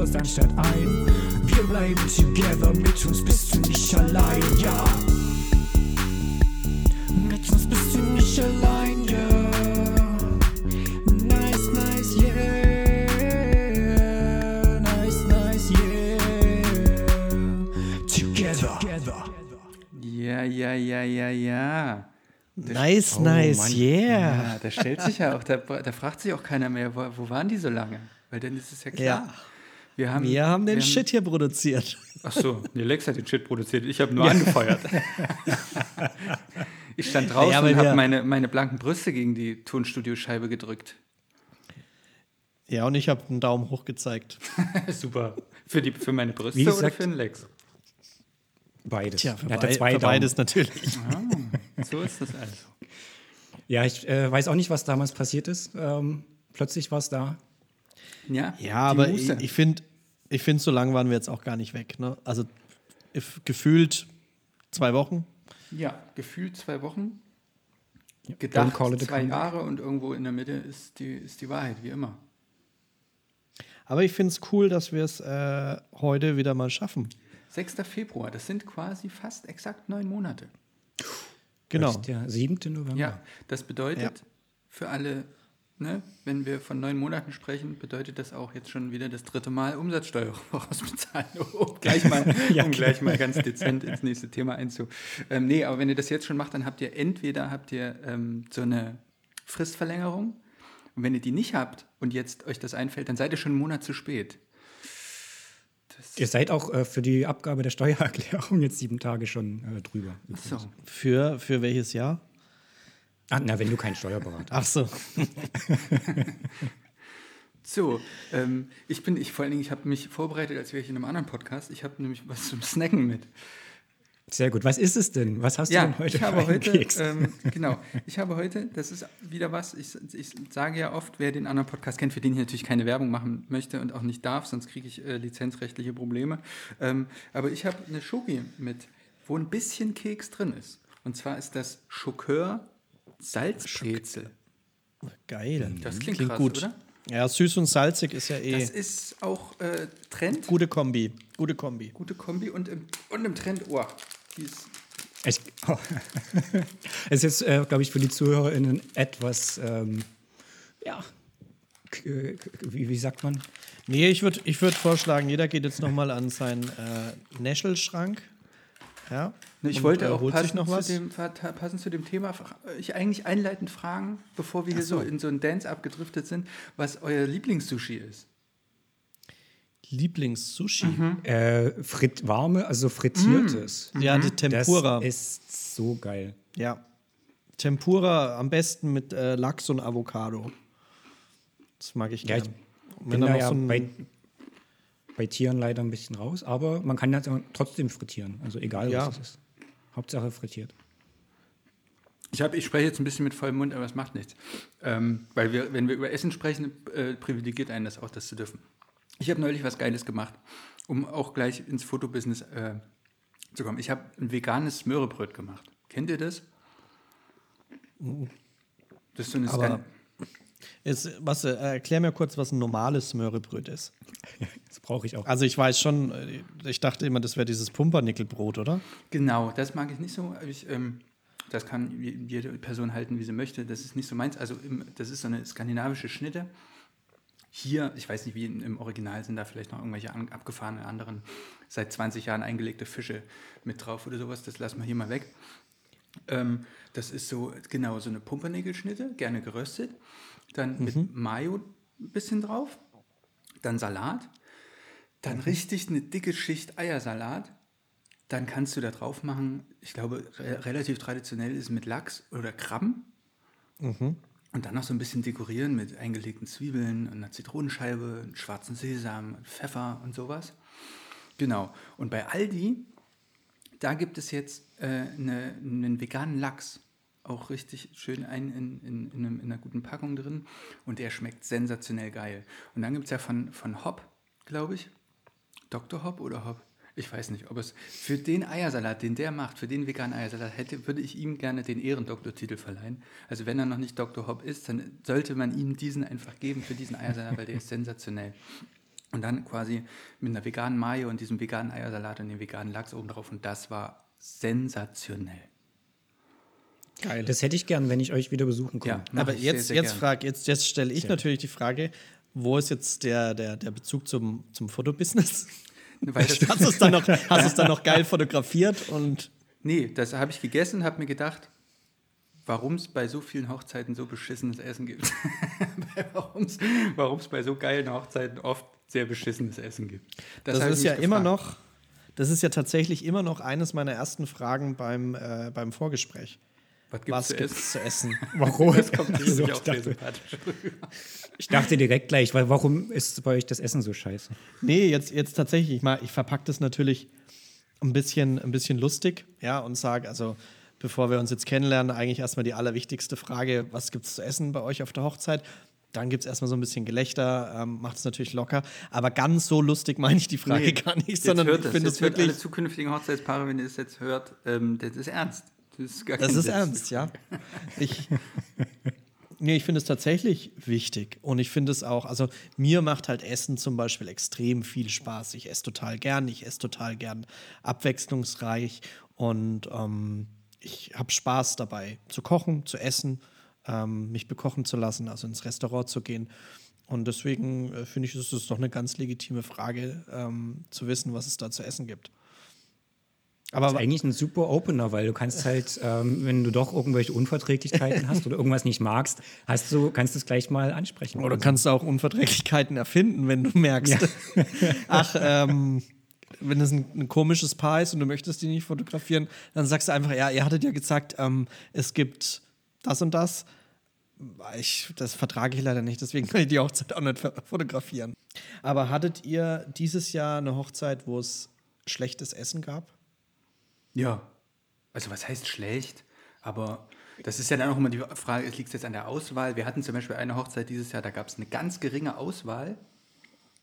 Slots anstatt ein. Wir bleiben together, mit uns bist du nicht allein, ja. Mit uns bist du nicht allein, ja. Nice, nice, yeah. Nice, nice, yeah. Together. Together. Ja, ja, ja, ja, ja. Das- Nice, Oh, nice, Mann. yeah. Ja, da stellt sich ja auch, da, da fragt sich auch keiner mehr, wo, wo waren die so lange? Weil dann ist es ja klar. Ja. Wir haben, Wir haben den wir Shit hier produziert. Ach so, nee, Lex hat den Shit produziert. Ich habe nur angefeuert. ich stand draußen weil und habe meine, meine blanken Brüste gegen die Tonstudioscheibe gedrückt. Ja, und ich habe einen Daumen hoch gezeigt. Super. Für, die, für meine Brüste Wie oder gesagt- für den Lex? Beides. Tja, für, Er bei, zwei für Daumen. beides natürlich. So ist das also. Ja, ich äh, weiß auch nicht, was damals passiert ist. Ähm, plötzlich war es da. Ja, Ja, aber Muße. ich, ich finde, ich find, so lange waren wir jetzt auch gar nicht weg. Ne? Also if, gefühlt zwei Wochen. Ja, gefühlt zwei Wochen. Don't Gedacht call it a zwei. Jahre und irgendwo in der Mitte ist die, ist die Wahrheit, wie immer. Aber ich finde es cool, dass wir es äh, heute wieder mal schaffen. 6. Februar, das sind quasi fast exakt neun Monate. Genau. Das ist der 7. November. Ja, das bedeutet Ja. für alle, ne, wenn wir von neun Monaten sprechen, bedeutet das auch jetzt schon wieder das dritte Mal Umsatzsteuer vorausbezahlen, um gleich mal, Ja, um gleich mal ganz dezent ins nächste Thema einzu. Ähm, nee, aber wenn ihr das jetzt schon macht, dann habt ihr entweder habt ihr ähm, so eine Fristverlängerung und wenn ihr die nicht habt und jetzt euch das einfällt, dann seid ihr schon einen Monat zu spät. Ihr seid auch äh, für die Abgabe der Steuererklärung jetzt sieben Tage schon äh, drüber. So. Für, für welches Jahr? Ah, na, wenn du kein Steuerberater Ach so. So, ähm, ich bin, ich vor allen Dingen, ich habe mich vorbereitet, als wäre ich in einem anderen Podcast. Ich habe nämlich was zum Snacken mit. Sehr gut. Was ist es denn? Was hast du Ja, denn heute ich habe für einen heute, Keks? ähm, genau, ich habe heute, das ist wieder was, ich, ich sage ja oft, wer den anderen Podcast kennt, für den ich natürlich keine Werbung machen möchte und auch nicht darf, sonst kriege ich äh, lizenzrechtliche Probleme. Ähm, aber ich habe eine Schoki mit, wo ein bisschen Keks drin ist. Und zwar ist das Schokör Salzbrezel. Geil. Das klingt, krass, gut. oder? Ja, süß und salzig ist ja eh Das ist auch äh, Trend, gute Kombi. Gute Kombi. gute Kombi und im, und im Trend, oh, die ist Ich, oh. es ist jetzt, äh, glaube ich, für die ZuhörerInnen etwas, ähm, ja, wie, wie sagt man? Nee, ich würde ich würd vorschlagen, jeder geht jetzt nochmal an seinen äh, Näschelschrank. Ja. Ne, Ich und, wollte äh, auch holt sich passend, noch was. Zu dem, passend zu dem Thema ich eigentlich einleitend fragen, bevor wir hier so. in so einen Dance abgedriftet sind, was euer Lieblingssushi ist. Lieblings-Sushi. Äh, frit warme, also frittiertes. Ja, die Das Tempura. ist so geil. Ja. Tempura am besten mit äh, Lachs und Avocado. Das mag ich Ja, gerne. ich Und bin da ja so bei, bei Tieren leider ein bisschen raus, aber man kann das trotzdem frittieren. Also egal, Ja. was es ist. Hauptsache frittiert. Ich, hab, ich spreche jetzt ein bisschen mit vollem Mund, aber es macht nichts. Ähm, weil wir, wenn wir über Essen sprechen, äh, privilegiert einen das auch, das zu dürfen. Ich habe neulich was Geiles gemacht, um auch gleich ins Fotobusiness äh, zu kommen. Ich habe ein veganes Möhrebröt gemacht. Kennt ihr das? Das ist so eine Aber Skan Jetzt, was, äh, erklär mir kurz, was ein normales Möhrebröt ist. Das brauche ich auch. Also ich weiß schon, äh, ich dachte immer, das wäre dieses Pumpernickelbrot, oder? Genau, das mag ich nicht so. Ich, ähm, das kann je- jede Person halten, wie sie möchte. Das ist nicht so meins. Also im, das ist so eine skandinavische Schnitte. Hier, ich weiß nicht, wie in, im Original sind da vielleicht noch irgendwelche an, abgefahrenen anderen, seit 20 Jahren eingelegte Fische mit drauf oder sowas. Das lassen wir hier mal weg. Ähm, das ist so, genau, so eine Pumpernickelschnitte, gerne geröstet. Dann mit Mayo ein bisschen drauf. Dann Salat. Dann richtig eine dicke Schicht Eiersalat. Dann kannst du da drauf machen, ich glaube, re relativ traditionell ist mit Lachs oder Krabben. Und dann noch so ein bisschen dekorieren mit eingelegten Zwiebeln und einer Zitronenscheibe, schwarzen Sesam, Pfeffer und sowas. Genau. Und bei Aldi, da gibt es jetzt äh, eine, einen veganen Lachs auch richtig schön ein in, in, in, einem, in einer guten Packung drin und der schmeckt sensationell geil. Und dann gibt es ja von, von Hop, glaube ich, Dr. Hop oder Hop? Ich weiß nicht, ob es für den Eiersalat, den der macht, für den veganen Eiersalat, hätte, würde ich ihm gerne den Ehrendoktortitel verleihen. Also wenn er noch nicht Dr. Hop ist, dann sollte man ihm diesen einfach geben für diesen Eiersalat, weil der ist sensationell. Und dann quasi mit einer veganen Mayo und diesem veganen Eiersalat und dem veganen Lachs oben drauf. Und das war sensationell. Geil. Das hätte ich gern, wenn ich euch wieder besuchen komme. Ja, aber jetzt, sehr, sehr jetzt, frag, jetzt, jetzt stelle ich sehr. natürlich die Frage, wo ist jetzt der, der, der Bezug zum, zum Fotobusiness? Weil das hast du es dann, noch, dann noch geil fotografiert und. Nee, das habe ich gegessen, habe mir gedacht, warum es bei so vielen Hochzeiten so beschissenes Essen gibt. warum es bei so geilen Hochzeiten oft sehr beschissenes Essen gibt. Das, das ist ja gefragt. immer noch, das ist ja tatsächlich immer noch eines meiner ersten Fragen beim, äh, beim Vorgespräch. Was gibt es zu, essen? zu essen? Warum? Das kommt nicht so, ich, dachte, ich dachte direkt gleich, weil warum ist bei euch das Essen so scheiße? Nee, jetzt, jetzt tatsächlich, ich, mal, ich verpacke das natürlich ein bisschen, ein bisschen lustig, ja, und sage, also bevor wir uns jetzt kennenlernen, eigentlich erstmal die allerwichtigste Frage, was gibt es zu essen bei euch auf der Hochzeit? Dann gibt es erstmal so ein bisschen Gelächter, ähm, macht es natürlich locker. Aber ganz so lustig meine ich die Frage nee, gar nicht, sondern ich finde es wirklich. Alle zukünftigen Hochzeitspaare, wenn ihr das jetzt hört, ähm, das ist ernst. Das ist, das ist ernst, ja. Ich, nee, ich finde es tatsächlich wichtig. Und ich finde es auch, also mir macht halt Essen zum Beispiel extrem viel Spaß. Ich esse total gern, ich esse total gern abwechslungsreich und ähm, ich habe Spaß dabei, zu kochen, zu essen, ähm, mich bekochen zu lassen, also ins Restaurant zu gehen. Und deswegen äh, finde ich, ist es doch eine ganz legitime Frage, ähm, zu wissen, was es da zu essen gibt. Aber das ist eigentlich ein super Opener, weil du kannst halt, ähm, wenn du doch irgendwelche Unverträglichkeiten hast oder irgendwas nicht magst, hast du, kannst du es gleich mal ansprechen. Oder kannst du auch Unverträglichkeiten erfinden, wenn du merkst, ja. ach, ähm, wenn es ein, ein, komisches Paar ist und du möchtest die nicht fotografieren, dann sagst du einfach, ja, ihr hattet ja gesagt, ähm, es gibt das und das. Ich, das vertrage ich leider nicht, deswegen kann ich die Hochzeit auch nicht fotografieren. Aber hattet ihr dieses Jahr eine Hochzeit, wo es schlechtes Essen gab? Ja. Also was heißt schlecht? Aber das ist ja dann auch immer die Frage, es liegt jetzt an der Auswahl. Wir hatten zum Beispiel eine Hochzeit dieses Jahr, da gab es eine ganz geringe Auswahl.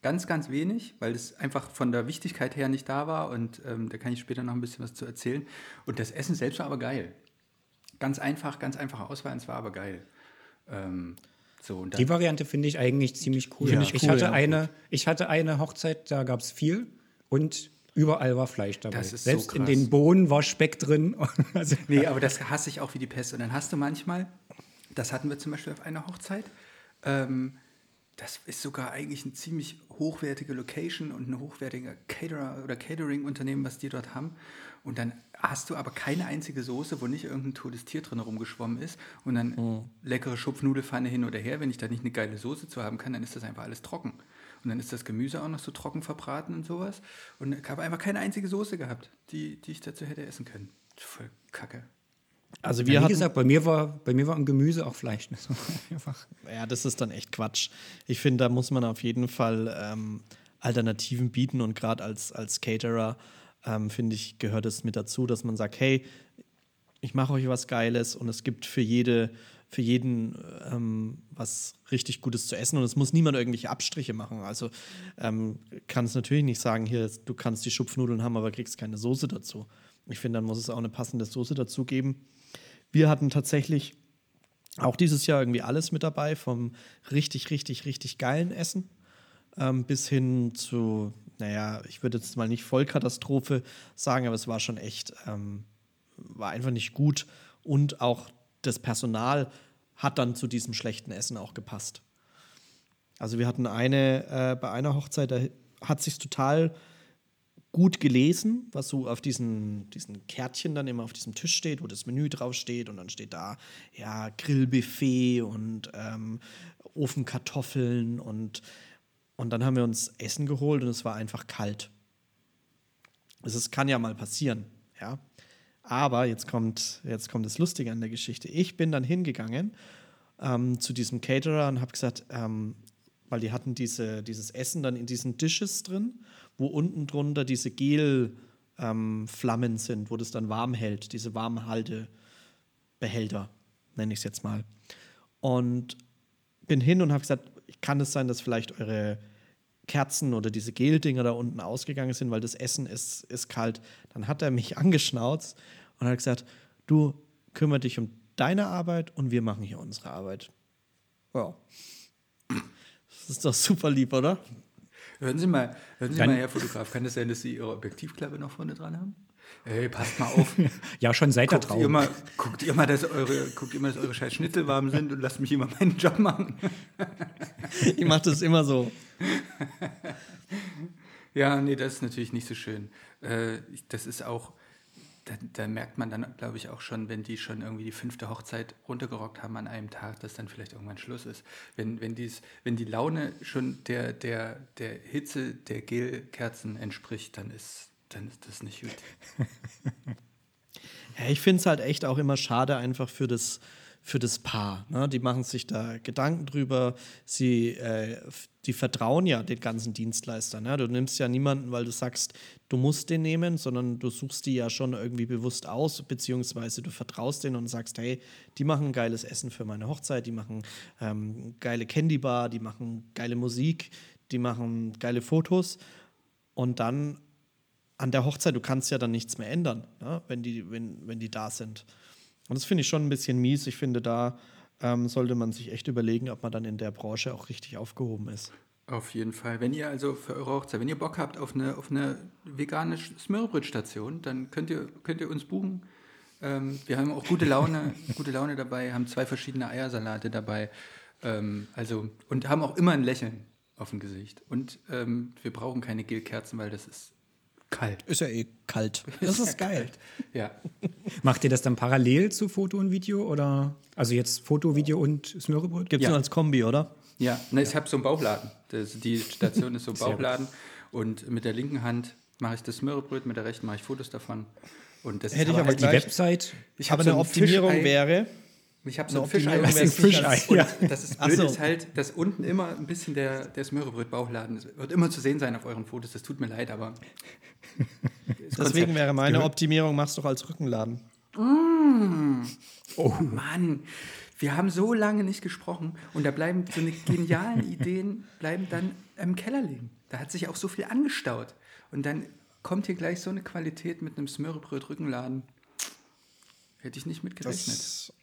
Ganz, ganz wenig, weil es einfach von der Wichtigkeit her nicht da war. Und ähm, da kann ich später noch ein bisschen was zu erzählen. Und das Essen selbst war aber geil. Ganz einfach, ganz einfache Auswahl, und es war aber geil. Ähm, so, die Variante finde ich eigentlich ziemlich cool. Ja, ich, cool, hatte ja, eine, ich hatte eine Hochzeit, da gab es viel. Und Überall war Fleisch dabei. Das ist Selbst so in den Bohnen war Speck drin. also, nee, aber das hasse ich auch wie die Pest. Und dann hast du manchmal, das hatten wir zum Beispiel auf einer Hochzeit, ähm, das ist sogar eigentlich eine ziemlich hochwertige Location und ein hochwertiger Caterer oder Catering-Unternehmen, was die dort haben. Und dann hast du aber keine einzige Soße, wo nicht irgendein totes Tier drin rumgeschwommen ist. Und dann mhm. leckere Schupfnudelfanne hin oder her. Wenn ich da nicht eine geile Soße zu haben kann, dann ist das einfach alles trocken. Und dann ist das Gemüse auch noch so trocken verbraten und sowas. Und ich habe einfach keine einzige Soße gehabt, die, die ich dazu hätte essen können. Voll kacke. Also wir ja, wie gesagt, bei mir war bei mir war im Gemüse auch Fleisch. ja, das ist dann echt Quatsch. Ich finde, da muss man auf jeden Fall ähm, Alternativen bieten und gerade als, als Caterer ähm, finde ich gehört es mit dazu, dass man sagt, hey, ich mache euch was Geiles und es gibt für jede für jeden ähm, was richtig Gutes zu essen und es muss niemand irgendwelche Abstriche machen. Also ähm, kann es natürlich nicht sagen, hier, du kannst die Schupfnudeln haben, aber kriegst keine Soße dazu. Ich finde, dann muss es auch eine passende Soße dazu geben. Wir hatten tatsächlich auch dieses Jahr irgendwie alles mit dabei, vom richtig, richtig, richtig geilen Essen ähm, bis hin zu, naja, ich würde jetzt mal nicht Vollkatastrophe sagen, aber es war schon echt, ähm, war einfach nicht gut und auch das Personal hat dann zu diesem schlechten Essen auch gepasst. Also wir hatten eine, äh, bei einer Hochzeit, da hat sich total gut gelesen, was so auf diesen, diesen Kärtchen dann immer auf diesem Tisch steht, wo das Menü draufsteht und dann steht da, ja, Grillbuffet und ähm, Ofenkartoffeln und, und dann haben wir uns Essen geholt und es war einfach kalt. Es kann ja mal passieren, ja. Aber jetzt kommt, jetzt kommt das Lustige an der Geschichte. Ich bin dann hingegangen ähm, zu diesem Caterer und habe gesagt, ähm, weil die hatten diese, dieses Essen dann in diesen Dishes drin, wo unten drunter diese Gelflammen ähm, sind, wo das dann warm hält, diese Warmhaltebehälter. nenne ich es jetzt mal. Und bin hin und habe gesagt, kann es sein, dass vielleicht eure Kerzen oder diese Geldinger da unten ausgegangen sind, weil das Essen ist, ist kalt. Dann hat er mich angeschnauzt und hat gesagt, du kümmere dich um deine Arbeit und wir machen hier unsere Arbeit. Ja. Das ist doch super lieb, oder? Hören Sie mal, hören Sie Dann- mal, Herr Fotograf, kann es sein, dass Sie Ihre Objektivklappe noch vorne dran haben? Ey, passt mal auf. Ja, schon seit der Guckt ihr, mal, guckt, ihr mal, dass eure, guckt ihr mal, dass eure scheiß Schnitzel warm sind und lasst mich immer meinen Job machen. Ich mache das immer so. Ja, nee, das ist natürlich nicht so schön. Äh, das ist auch, da, da merkt man dann, glaube ich, auch schon, wenn die schon irgendwie die fünfte Hochzeit runtergerockt haben an einem Tag, dass dann vielleicht irgendwann Schluss ist. Wenn, wenn, dies, wenn die Laune schon der, der, der Hitze der Gelkerzen entspricht, dann ist, dann ist das nicht gut. Ja, ich finde es halt echt auch immer schade einfach für das, für das Paar. Ne? Die machen sich da Gedanken drüber. Sie, äh, die vertrauen ja den ganzen Dienstleistern. Ne? Du nimmst ja niemanden, weil du sagst, du musst den nehmen, sondern du suchst die ja schon irgendwie bewusst aus, beziehungsweise du vertraust denen und sagst, hey, die machen geiles Essen für meine Hochzeit, die machen ähm, geile Candy Bar, die machen geile Musik, die machen geile Fotos. Und dann an der Hochzeit, du kannst ja dann nichts mehr ändern, ne? wenn, die, wenn, wenn die da sind. Und das finde ich schon ein bisschen mies. Ich finde, da ähm, sollte man sich echt überlegen, ob man dann in der Branche auch richtig aufgehoben ist. Auf jeden Fall. Wenn ihr also für eure Hochzeit, wenn ihr Bock habt auf eine, auf eine vegane Smörrebrötstation, dann könnt ihr, könnt ihr uns buchen. Ähm, wir haben auch gute Laune, gute Laune dabei, haben zwei verschiedene Eiersalate dabei. Ähm, also, und haben auch immer ein Lächeln auf dem Gesicht. Und ähm, wir brauchen keine Gelkerzen, weil das ist kalt. Ist ja eh kalt. Das ist geil. Ja. Macht ihr das dann parallel zu Foto und Video oder also jetzt Foto, Video und Smörrebröt? Gibt es Ja. nur als Kombi, oder? Ja, na, ich habe so einen Bauchladen. Das, die Station ist so ein. Bauchladen. Und mit der linken Hand mache ich das Smörrebröt, mit der rechten mache ich Fotos davon. Und das Hätte ist ich aber halt Die gleich- Website, Ich hab Aber so eine ein Optimierung Fischei- wäre, Ich habe so ein Fischei. Wäre ist Fischei, ja. das ist blöd so. ist halt, dass unten immer ein bisschen der, der Smörrebröt-Bauchladen ist. Wird immer zu sehen sein auf euren Fotos. Das tut mir leid, aber. das Deswegen Konzept. wäre meine Optimierung, machst doch als Rückenladen. Oh Mann, wir haben so lange nicht gesprochen und da bleiben so eine genialen Ideen bleiben dann im Keller liegen. Da hat sich auch so viel angestaut. Und dann kommt hier gleich so eine Qualität mit einem Smörrebröt-Rückenladen. Hätte ich nicht mitgerechnet. Das,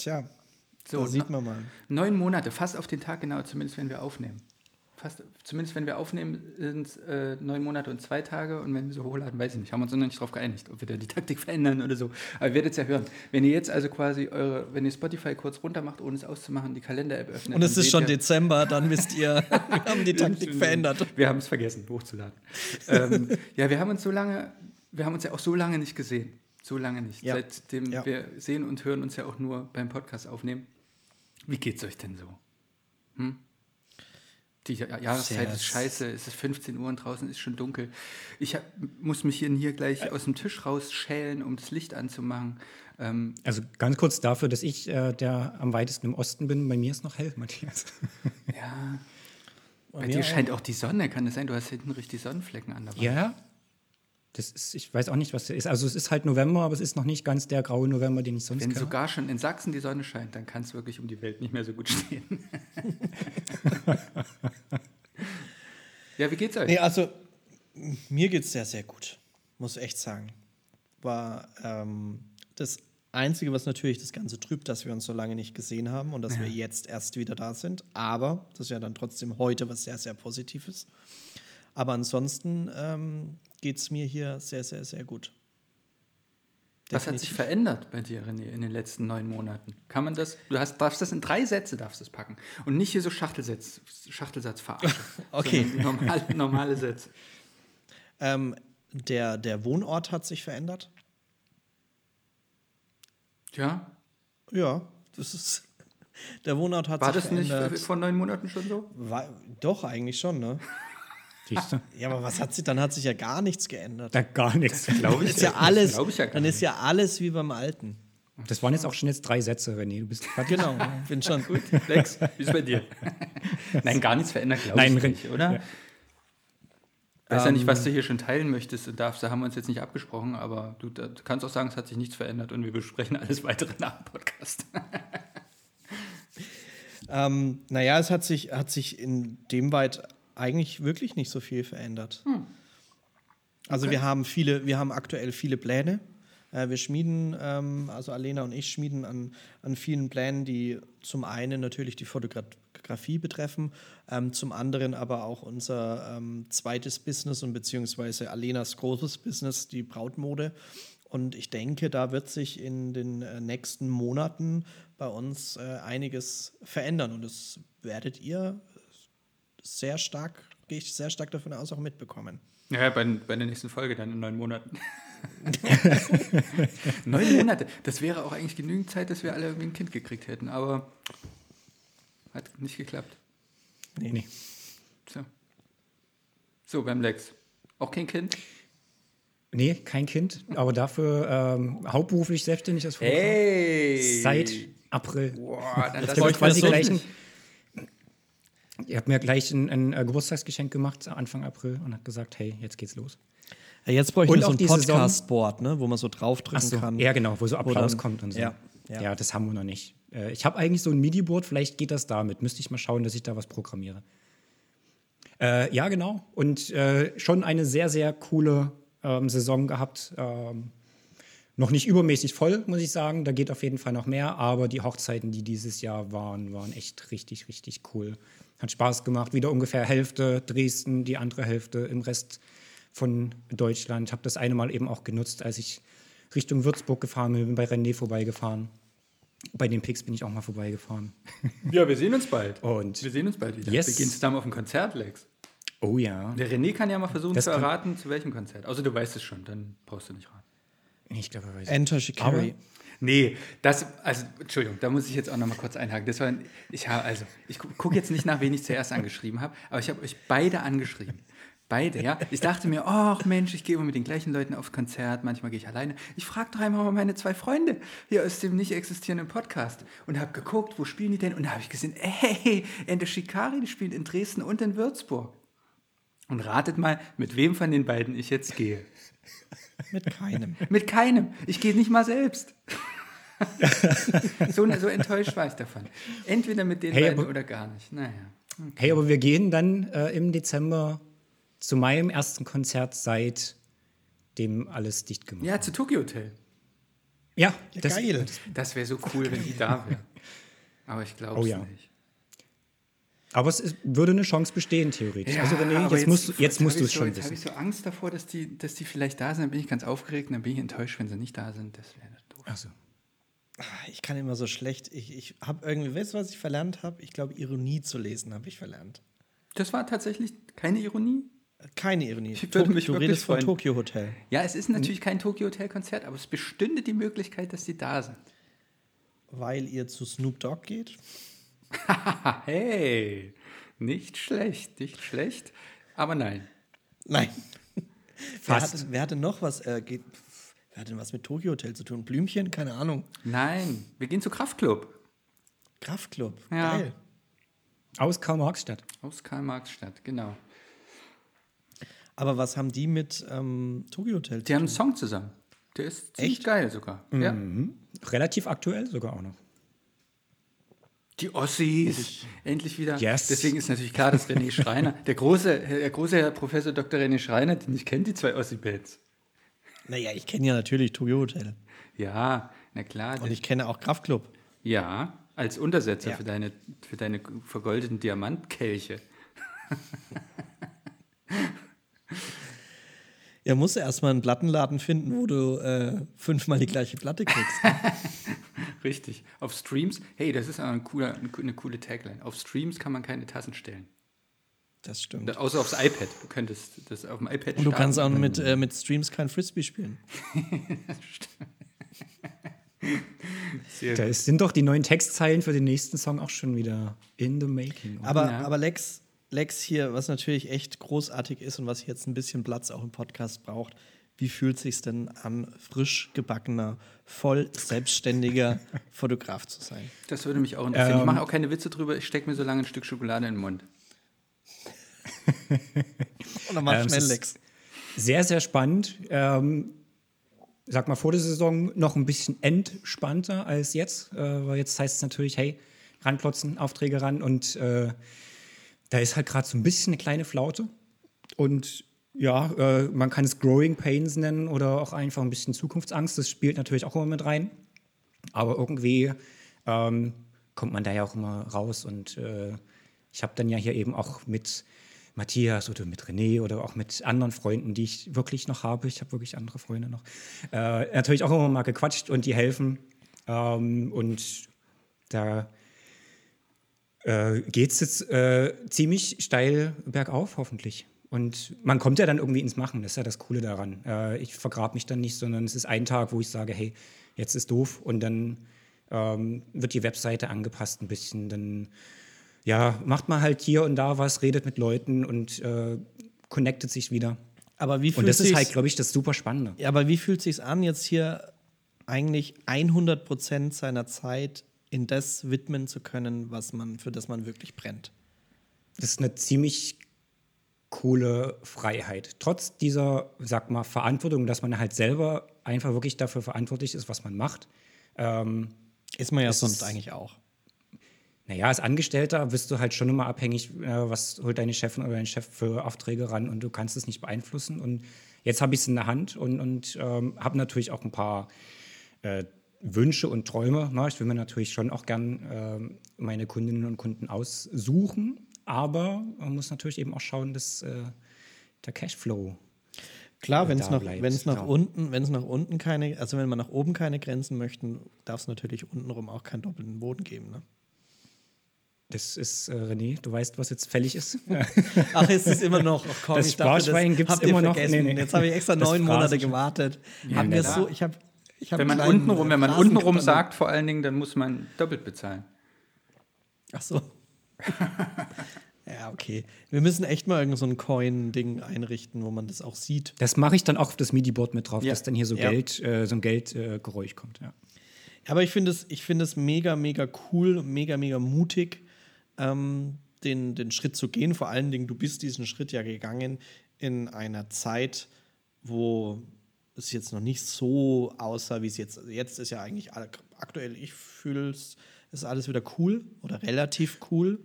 tja, So, da sieht man mal. Neun Monate, fast auf den Tag genau, zumindest wenn wir aufnehmen. Fast, zumindest wenn wir aufnehmen, sind es äh, neun Monate und zwei Tage und wenn wir so hochladen, weiß ich nicht. Haben wir uns noch nicht drauf geeinigt, ob wir da die Taktik verändern oder so. Aber ihr werdet es ja hören. Wenn ihr jetzt also quasi eure, wenn ihr Spotify kurz runter macht, ohne es auszumachen, die Kalender-App öffnet. Und es ist schon ihr- Dezember, dann wisst ihr, wir haben die Taktik verändert. Wir haben es vergessen, hochzuladen. ähm, ja, wir haben uns so lange, wir haben uns ja auch so lange nicht gesehen. So lange nicht. Ja. Seitdem Ja. wir sehen und hören uns ja auch nur beim Podcast aufnehmen. Wie geht's euch denn so? Hm? Die Ja- Jahreszeit Sehr ist scheiße, es ist 15 Uhr und draußen ist schon dunkel. Ich hab, muss mich hier, hier gleich aus dem Tisch rausschälen, um das Licht anzumachen. Ähm, also ganz kurz dafür, dass ich äh, der am weitesten im Osten bin, bei mir ist noch hell, Matthias. ja, bei mir dir scheint auch die Sonne, kann es sein? Du hast hinten richtig Sonnenflecken an der Wand. Ja. Das ist, ich weiß auch nicht, was das ist. Also es ist halt November, aber es ist noch nicht ganz der graue November, den ich sonst Wenn kenne. sogar schon in Sachsen die Sonne scheint, dann kann es wirklich um die Welt nicht mehr so gut stehen. ja, wie geht's euch? Nee, also mir geht es sehr, sehr gut, muss echt sagen. War ähm, das Einzige, was natürlich das Ganze trübt, dass wir uns so lange nicht gesehen haben und dass wir jetzt erst wieder da sind. Aber das ist ja dann trotzdem heute was sehr, sehr Positives. Aber ansonsten ähm, geht es mir hier sehr, sehr, sehr gut. Was hat sich verändert bei dir, René, in den letzten neun Monaten? Kann man das, du hast, darfst das in drei Sätze darfst das packen und nicht hier so Schachtelsatz, Schachtelsatz verarschen. Okay. Normale, normale Sätze. Ähm, der, der Wohnort hat sich verändert. Ja, Ja, das ist. Der Wohnort hat war sich das nicht verändert. vor neun Monaten schon so? War, doch, eigentlich schon, ne? Siehst du? Ja, aber was hat sich, dann hat sich ja gar nichts geändert. Da gar nichts. Glaube Ist ja alles, ich ja dann ist nicht. ja alles wie beim Alten. Das waren jetzt auch schon jetzt drei Sätze, René. Du bist fertig. Genau, bin schon gut. Lex, wie ist bei dir? Nein, gar nichts verändert, glaube Nein, ich nicht, oder? Ja. Weiß ja nicht, Ähm, was du hier schon teilen möchtest und darfst. Da haben wir uns jetzt nicht abgesprochen, aber du, du kannst auch sagen, es hat sich nichts verändert und wir besprechen alles weitere nach dem Podcast. Ähm, naja, es hat sich, hat sich in dem weit eigentlich wirklich nicht so viel verändert. Also wir haben viele, wir haben aktuell viele Pläne. Äh, wir schmieden, ähm, also Alena und ich schmieden an, an vielen Plänen, die zum einen natürlich die Fotografie betreffen, ähm, zum anderen aber auch unser ähm, zweites Business und beziehungsweise Alenas großes Business, die Brautmode. Und ich denke, da wird sich in den äh, nächsten Monaten bei uns äh, einiges verändern. Und das werdet ihr sehr stark, gehe ich sehr stark davon aus, auch mitbekommen. Ja, bei, bei der nächsten Folge dann in neun Monaten. neun Monate. Das wäre auch eigentlich genügend Zeit, dass wir alle irgendwie ein Kind gekriegt hätten, aber hat nicht geklappt. Nee. nee. So. So, beim Lex. Auch kein Kind? Nee, kein Kind, aber dafür ähm, hauptberuflich selbstständig als Fotograf. Hey. Seit April. Boah, dann das ich quasi gleich ein, Ihr habt mir gleich ein, ein, ein, Geburtstagsgeschenk gemacht Anfang April und hat gesagt, hey, jetzt geht's los. Ja, jetzt bräuchte ich so ein Podcast-Board, ne, wo man so draufdrücken so, kann. Ja, genau, wo so Applaus dann, kommt und so. Ja, ja. ja, das haben wir noch nicht. Äh, ich habe eigentlich so ein MIDI-Board, vielleicht geht das damit. Müsste ich mal schauen, dass ich da was programmiere. Äh, ja, genau. Und äh, schon eine sehr, sehr coole ähm, Saison gehabt. Ähm, noch nicht übermäßig voll, muss ich sagen. Da geht auf jeden Fall noch mehr. Aber die Hochzeiten, die dieses Jahr waren, waren echt richtig, richtig cool. Hat Spaß gemacht. Wieder ungefähr Hälfte Dresden, die andere Hälfte im Rest von Deutschland. Ich habe das eine Mal eben auch genutzt, als ich Richtung Würzburg gefahren bin, bin bei René vorbeigefahren. Bei den Picks bin ich auch mal vorbeigefahren. Ja, wir sehen uns bald. Und wir sehen uns bald wieder. Yes. Wir gehen zusammen auf ein Konzert, Lex. Oh ja. Der René kann ja mal versuchen Das zu erraten, zu welchem Konzert. Außer du weißt es schon, dann brauchst du nicht raten. Ich glaube, er weiß. Enter Shikari. Nee, das, also, Entschuldigung, da muss ich jetzt auch noch mal kurz einhaken. Das war, ich habe, also, ich gucke jetzt nicht nach, wen ich zuerst angeschrieben habe, aber ich habe euch beide angeschrieben. Beide, ja. Ich dachte mir, ach Mensch, ich gehe immer mit den gleichen Leuten aufs Konzert, manchmal gehe ich alleine. Ich frage doch einmal mal meine zwei Freunde hier aus dem nicht existierenden Podcast und habe geguckt, wo spielen die denn? Und da habe ich gesehen, ey, Ende Shikari, die spielen in Dresden und in Würzburg. Und ratet mal, mit wem von den beiden ich jetzt gehe. Mit keinem. Mit keinem. Ich gehe nicht mal selbst. so, so enttäuscht war ich davon. Entweder mit den Hey, beiden aber- oder gar nicht. Naja. Hey, aber wir gehen dann äh, im Dezember zu meinem ersten Konzert seit dem alles dicht gemacht. Ja, zu Tokyo Hotel. Ja, Ja, das, geil. Das wäre so cool, wenn die da wäre. Aber ich glaube Oh es ja. nicht. Aber es ist, würde eine Chance bestehen, theoretisch. also René, aber jetzt, musst, du- jetzt musst du ich es so, schon Jetzt habe wissen. ich so Angst davor, dass die, dass die vielleicht da sind. Dann bin ich ganz aufgeregt und dann bin ich enttäuscht, wenn sie nicht da sind. Das wäre doof. Ach so. Ich kann immer so schlecht. Ich, ich habe irgendwie, weißt du, was ich verlernt habe? Ich glaube, Ironie zu lesen habe ich verlernt. Das war tatsächlich keine Ironie. Keine Ironie. Ich würde mich du redest von. Tokyo Hotel. Ja, es ist natürlich kein Tokyo Hotel Konzert, aber es bestünde die Möglichkeit, dass sie da sind. Weil ihr zu Snoop Dogg geht? Hey, nicht schlecht, nicht schlecht. Aber nein. Nein. Wer hatte, wer hatte noch was? Äh, geht, wer hatte denn was mit Tokyo Hotel zu tun? Blümchen? Keine Ahnung. Nein, wir gehen zu Kraftclub Kraftclub. Ja. Geil. Aus Karl-Marx-Stadt. aus Karl-Marx-Stadt, genau. Aber was haben die mit ähm, Tokyo Hotel Die haben einen Song zusammen. Der ist ziemlich Echt? geil sogar. Ja. Relativ aktuell sogar auch noch. Die Ossis. Endlich wieder. Yes. Deswegen ist natürlich klar, dass René Schreiner, der große, der große Herr Professor Dr. René Schreiner, den ich kenne, die zwei Ossi-Bands. Naja, ich kenne ja natürlich Tokyo Hotel. Ja, na klar. Und ich kenne auch Kraftclub. ja, als Untersetzer Ja. für, deine, für deine vergoldeten Diamantkelche. Ja, musst du erstmal einen Plattenladen finden, wo du äh, fünfmal die gleiche Platte kriegst. Richtig. Auf Streams, hey, das ist auch ein cooler, eine coole Tagline. Auf Streams kann man keine Tassen stellen. Das stimmt. Außer aufs iPad. Du könntest das auf dem iPad Und du kannst auch mit, äh, mit Streams kein Frisbee spielen. Sehr Da ist, sind doch die neuen Textzeilen für den nächsten Song auch schon wieder in the making. oder? Aber, Ja. aber Lex, Lex hier, was natürlich echt großartig ist und was jetzt ein bisschen Platz auch im Podcast braucht, wie fühlt sich denn an, frisch gebackener, voll selbstständiger Fotograf zu sein? Das würde mich auch interessieren. ich Ähm. mache auch keine Witze drüber. Ich stecke mir so lange ein Stück Schokolade in den Mund. Und dann mach Ähm, es schnell, Lex. Sehr, sehr spannend. Ähm, sag mal, vor der Saison noch ein bisschen entspannter als jetzt. Äh, weil jetzt heißt es natürlich, hey, ranklotzen, Aufträge ran und äh, da ist halt gerade so ein bisschen eine kleine Flaute und ja, äh, man kann es Growing Pains nennen oder auch einfach ein bisschen Zukunftsangst. Das spielt natürlich auch immer mit rein. Aber irgendwie ähm, kommt man da ja auch immer raus. Und äh, ich habe dann ja hier eben auch mit Matthias oder mit René oder auch mit anderen Freunden, die ich wirklich noch habe, ich habe wirklich andere Freunde noch, äh, natürlich auch immer mal gequatscht und die helfen. Ähm, und da äh, geht es jetzt äh, ziemlich steil bergauf, hoffentlich. Und man kommt ja dann irgendwie ins Machen, das ist ja das Coole daran. Äh, ich vergrabe mich dann nicht, sondern es ist ein Tag, wo ich sage, hey, jetzt ist doof und dann ähm, wird die Webseite angepasst ein bisschen. Dann ja, macht man halt hier und da was, redet mit Leuten und äh, connectet sich wieder. Aber wie fühlt Und das ist halt, glaube ich, das super Spannende. Ja, aber wie fühlt sich's an, jetzt hier eigentlich 100 Prozent seiner Zeit in das widmen zu können, was man, für das man wirklich brennt? Das ist eine ziemlich coole Freiheit. Trotz dieser, sag mal, Verantwortung, dass man halt selber einfach wirklich dafür verantwortlich ist, was man macht. Ähm, Ist man ja Es sonst ist- eigentlich auch. Naja, als Angestellter bist du halt schon immer abhängig, äh, was holt deine Chefin oder dein Chef für Aufträge ran und du kannst es nicht beeinflussen. Und jetzt habe ich es in der Hand und, und ähm, habe natürlich auch ein paar äh, Wünsche und Träume. Ne? Ich will mir natürlich schon auch gern ähm, meine Kundinnen und Kunden aussuchen, aber man muss natürlich eben auch schauen, dass äh, der Cashflow Klar, äh, wenn es nach, wenn's nach ja. unten, wenn es nach unten keine, also wenn man nach oben keine Grenzen möchten, darf es natürlich untenrum auch keinen doppelten Boden geben. Ne? Das ist, äh, René, du weißt, was jetzt fällig ist. Ach, ist es immer noch? Ach komm, Das ich dachte, Sparschwein gibt's habt ihr immer noch? vergessen. Nee, nee. Jetzt habe ich extra Das neun Monate gewartet. Ja, Hab mir so, ich hab, ich hab Wenn man untenrum, wenn man untenrum sagt, vor allen Dingen, dann muss man doppelt bezahlen. Ach so. ja, okay. Wir müssen echt mal irgend so ein Coin-Ding einrichten, wo man das auch sieht. Das mache ich dann auch auf das MIDI-Board mit drauf, Ja. dass dann hier so Ja. Geld, äh, so ein Geldgeräusch äh, kommt. Ja. Aber ich finde es, ich finde es mega, mega cool, mega, mega mutig, ähm, den, den Schritt zu gehen. Vor allen Dingen, du bist diesen Schritt ja gegangen in einer Zeit, wo es jetzt noch nicht so aussah, wie es jetzt. Also jetzt ist ja eigentlich aktuell, ich fühle es, ist alles wieder cool oder relativ cool,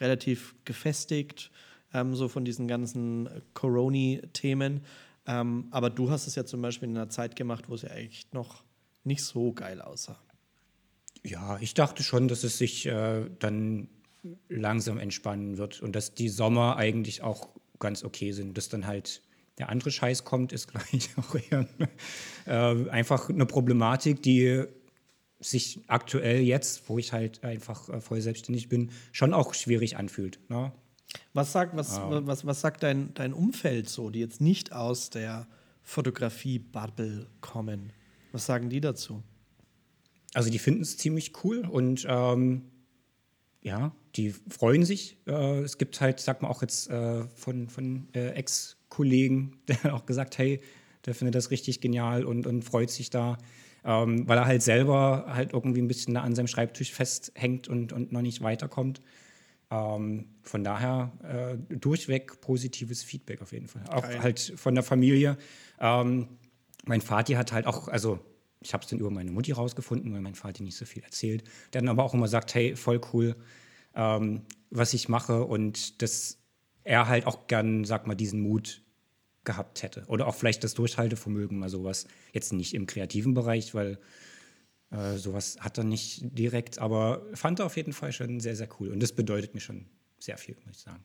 relativ gefestigt, ähm, so von diesen ganzen Corona-Themen. Ähm, aber du hast es ja zum Beispiel in einer Zeit gemacht, wo es ja echt noch nicht so geil aussah. ja, ich dachte schon, dass es sich äh, dann langsam entspannen wird und dass die Sommer eigentlich auch ganz okay sind. Dass dann halt der andere Scheiß kommt, ist gleich auch eher äh, einfach eine Problematik, die sich aktuell jetzt, wo ich halt einfach äh, voll selbstständig bin, schon auch schwierig anfühlt. Ne? Was sagt, was, was, was sagt dein, dein Umfeld so, die jetzt nicht aus der Fotografie-Bubble kommen? Was sagen die dazu? Also die finden es ziemlich cool und ähm, ja, die freuen sich. Äh, es gibt halt, sag mal auch jetzt äh, von, von äh, Ex-Kollegen, der hat auch gesagt, hey, der findet das richtig genial und, und freut sich da, ähm, weil er halt selber halt irgendwie ein bisschen da an seinem Schreibtisch festhängt und, und noch nicht weiterkommt. Ähm, von daher äh, durchweg positives Feedback auf jeden Fall. Auch Geil. halt von der Familie. Ähm, mein Vati hat halt auch, also ich habe es dann über meine Mutti rausgefunden, weil mein Vati nicht so viel erzählt. Der dann aber auch immer sagt, hey, voll cool, ähm, was ich mache und dass er halt auch gern, sag mal, diesen Mut gehabt hätte. Oder auch vielleicht das Durchhaltevermögen, mal sowas. Jetzt nicht im kreativen Bereich, weil äh, sowas hat er nicht direkt, aber fand er auf jeden Fall schon sehr, sehr cool. Und das bedeutet mir schon sehr viel, muss ich sagen.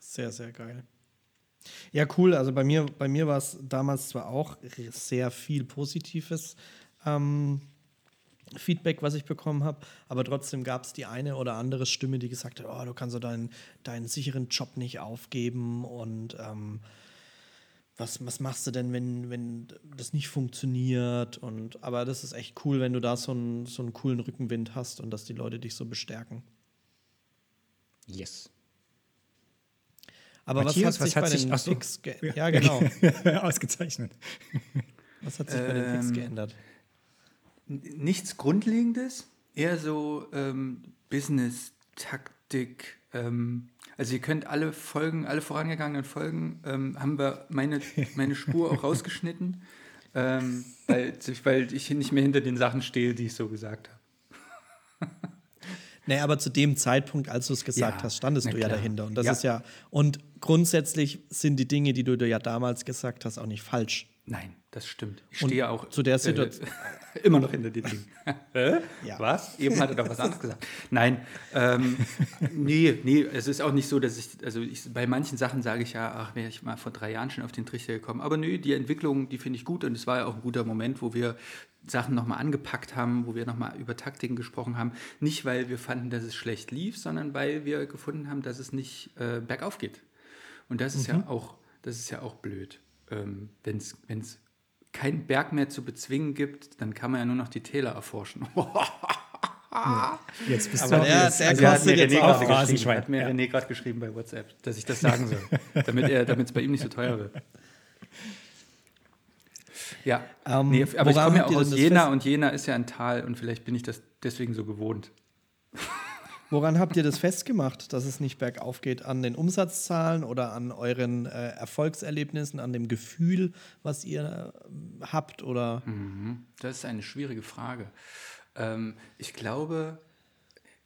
Sehr, sehr geil. Ja, cool. Also bei mir, bei mir war es damals zwar auch sehr viel positives ähm, Feedback, was ich bekommen habe, aber trotzdem gab es die eine oder andere Stimme, die gesagt hat, oh, du kannst so deinen, deinen sicheren Job nicht aufgeben und ähm, was, was machst du denn, wenn, wenn das nicht funktioniert? Und, aber das ist echt cool, wenn du da so einen, so einen coolen Rückenwind hast und dass die Leute dich so bestärken. Yes. Aber Matthias, was hat was sich hat bei sich- den ach so. Picks ge ja, genau. Ausgezeichnet. Was hat sich bei den Picks Ähm, geändert? Nichts Grundlegendes, eher so ähm, Business-Taktik. Ähm, also ihr könnt alle Folgen, alle vorangegangenen Folgen, ähm, haben wir meine, meine Spur auch rausgeschnitten, ähm, weil, weil ich nicht mehr hinter den Sachen stehe, die ich so gesagt habe. Nee, aber zu dem Zeitpunkt, als du es gesagt Ja, hast, standest du ja dahinter. Und das Ja. ist ja, und grundsätzlich sind die Dinge, die du ja damals gesagt hast, auch nicht falsch. Nein, das stimmt. Ich Und stehe auch zu der Situation- äh, immer noch hinter Dingen. Hä? Ja. Was? Eben hat er doch was anderes gesagt. Nein, ähm, nee, nee, es ist auch nicht so, dass ich, also ich, bei manchen Sachen sage ich ja, ach, wäre ich mal vor drei Jahren schon auf den Trichter gekommen. Aber nö, die Entwicklung, die finde ich gut und es war ja auch ein guter Moment, wo wir Sachen nochmal angepackt haben, wo wir nochmal über Taktiken gesprochen haben. Nicht, weil wir fanden, dass es schlecht lief, sondern weil wir gefunden haben, dass es nicht äh, bergauf geht. Und das ist ja auch, das ist ja auch blöd. Ähm, Wenn es keinen Berg mehr zu bezwingen gibt, dann kann man ja nur noch die Täler erforschen. Jetzt bist Aber du der- jetzt, der also kostet hat mir jetzt René auch. Hat mir Ja. René gerade geschrieben bei WhatsApp, dass ich das sagen soll, damit es bei ihm nicht so teuer wird. Ja, Ähm, nee, aber ich komme ja auch aus Jena fest- und Jena ist ja ein Tal und vielleicht bin ich das deswegen so gewohnt. Woran habt ihr das festgemacht, dass es nicht bergauf geht? An den Umsatzzahlen oder an euren äh, Erfolgserlebnissen, an dem Gefühl, was ihr äh, habt? Oder Das ist eine schwierige Frage. Ähm, ich glaube,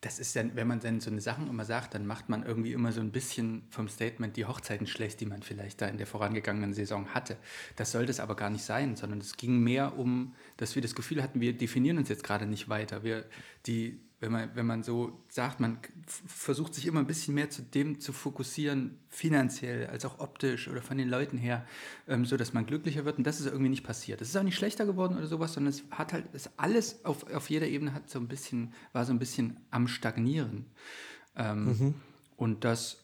das ist dann, wenn man dann so eine Sachen immer sagt, dann macht man irgendwie immer so ein bisschen vom Statement die Hochzeiten schlecht, die man vielleicht da in der vorangegangenen Saison hatte. Das sollte es aber gar nicht sein, sondern es ging mehr um, dass wir das Gefühl hatten, wir definieren uns jetzt gerade nicht weiter. Wir, die, wenn man, wenn man so sagt, man versucht sich immer ein bisschen mehr zu dem zu fokussieren, finanziell als auch optisch oder von den Leuten her, ähm, so dass man glücklicher wird. Und das ist irgendwie nicht passiert. Es ist auch nicht schlechter geworden oder sowas, sondern es hat halt, es alles auf, auf jeder Ebene hat so ein bisschen, war so ein bisschen am Stagnieren. Ähm, Und das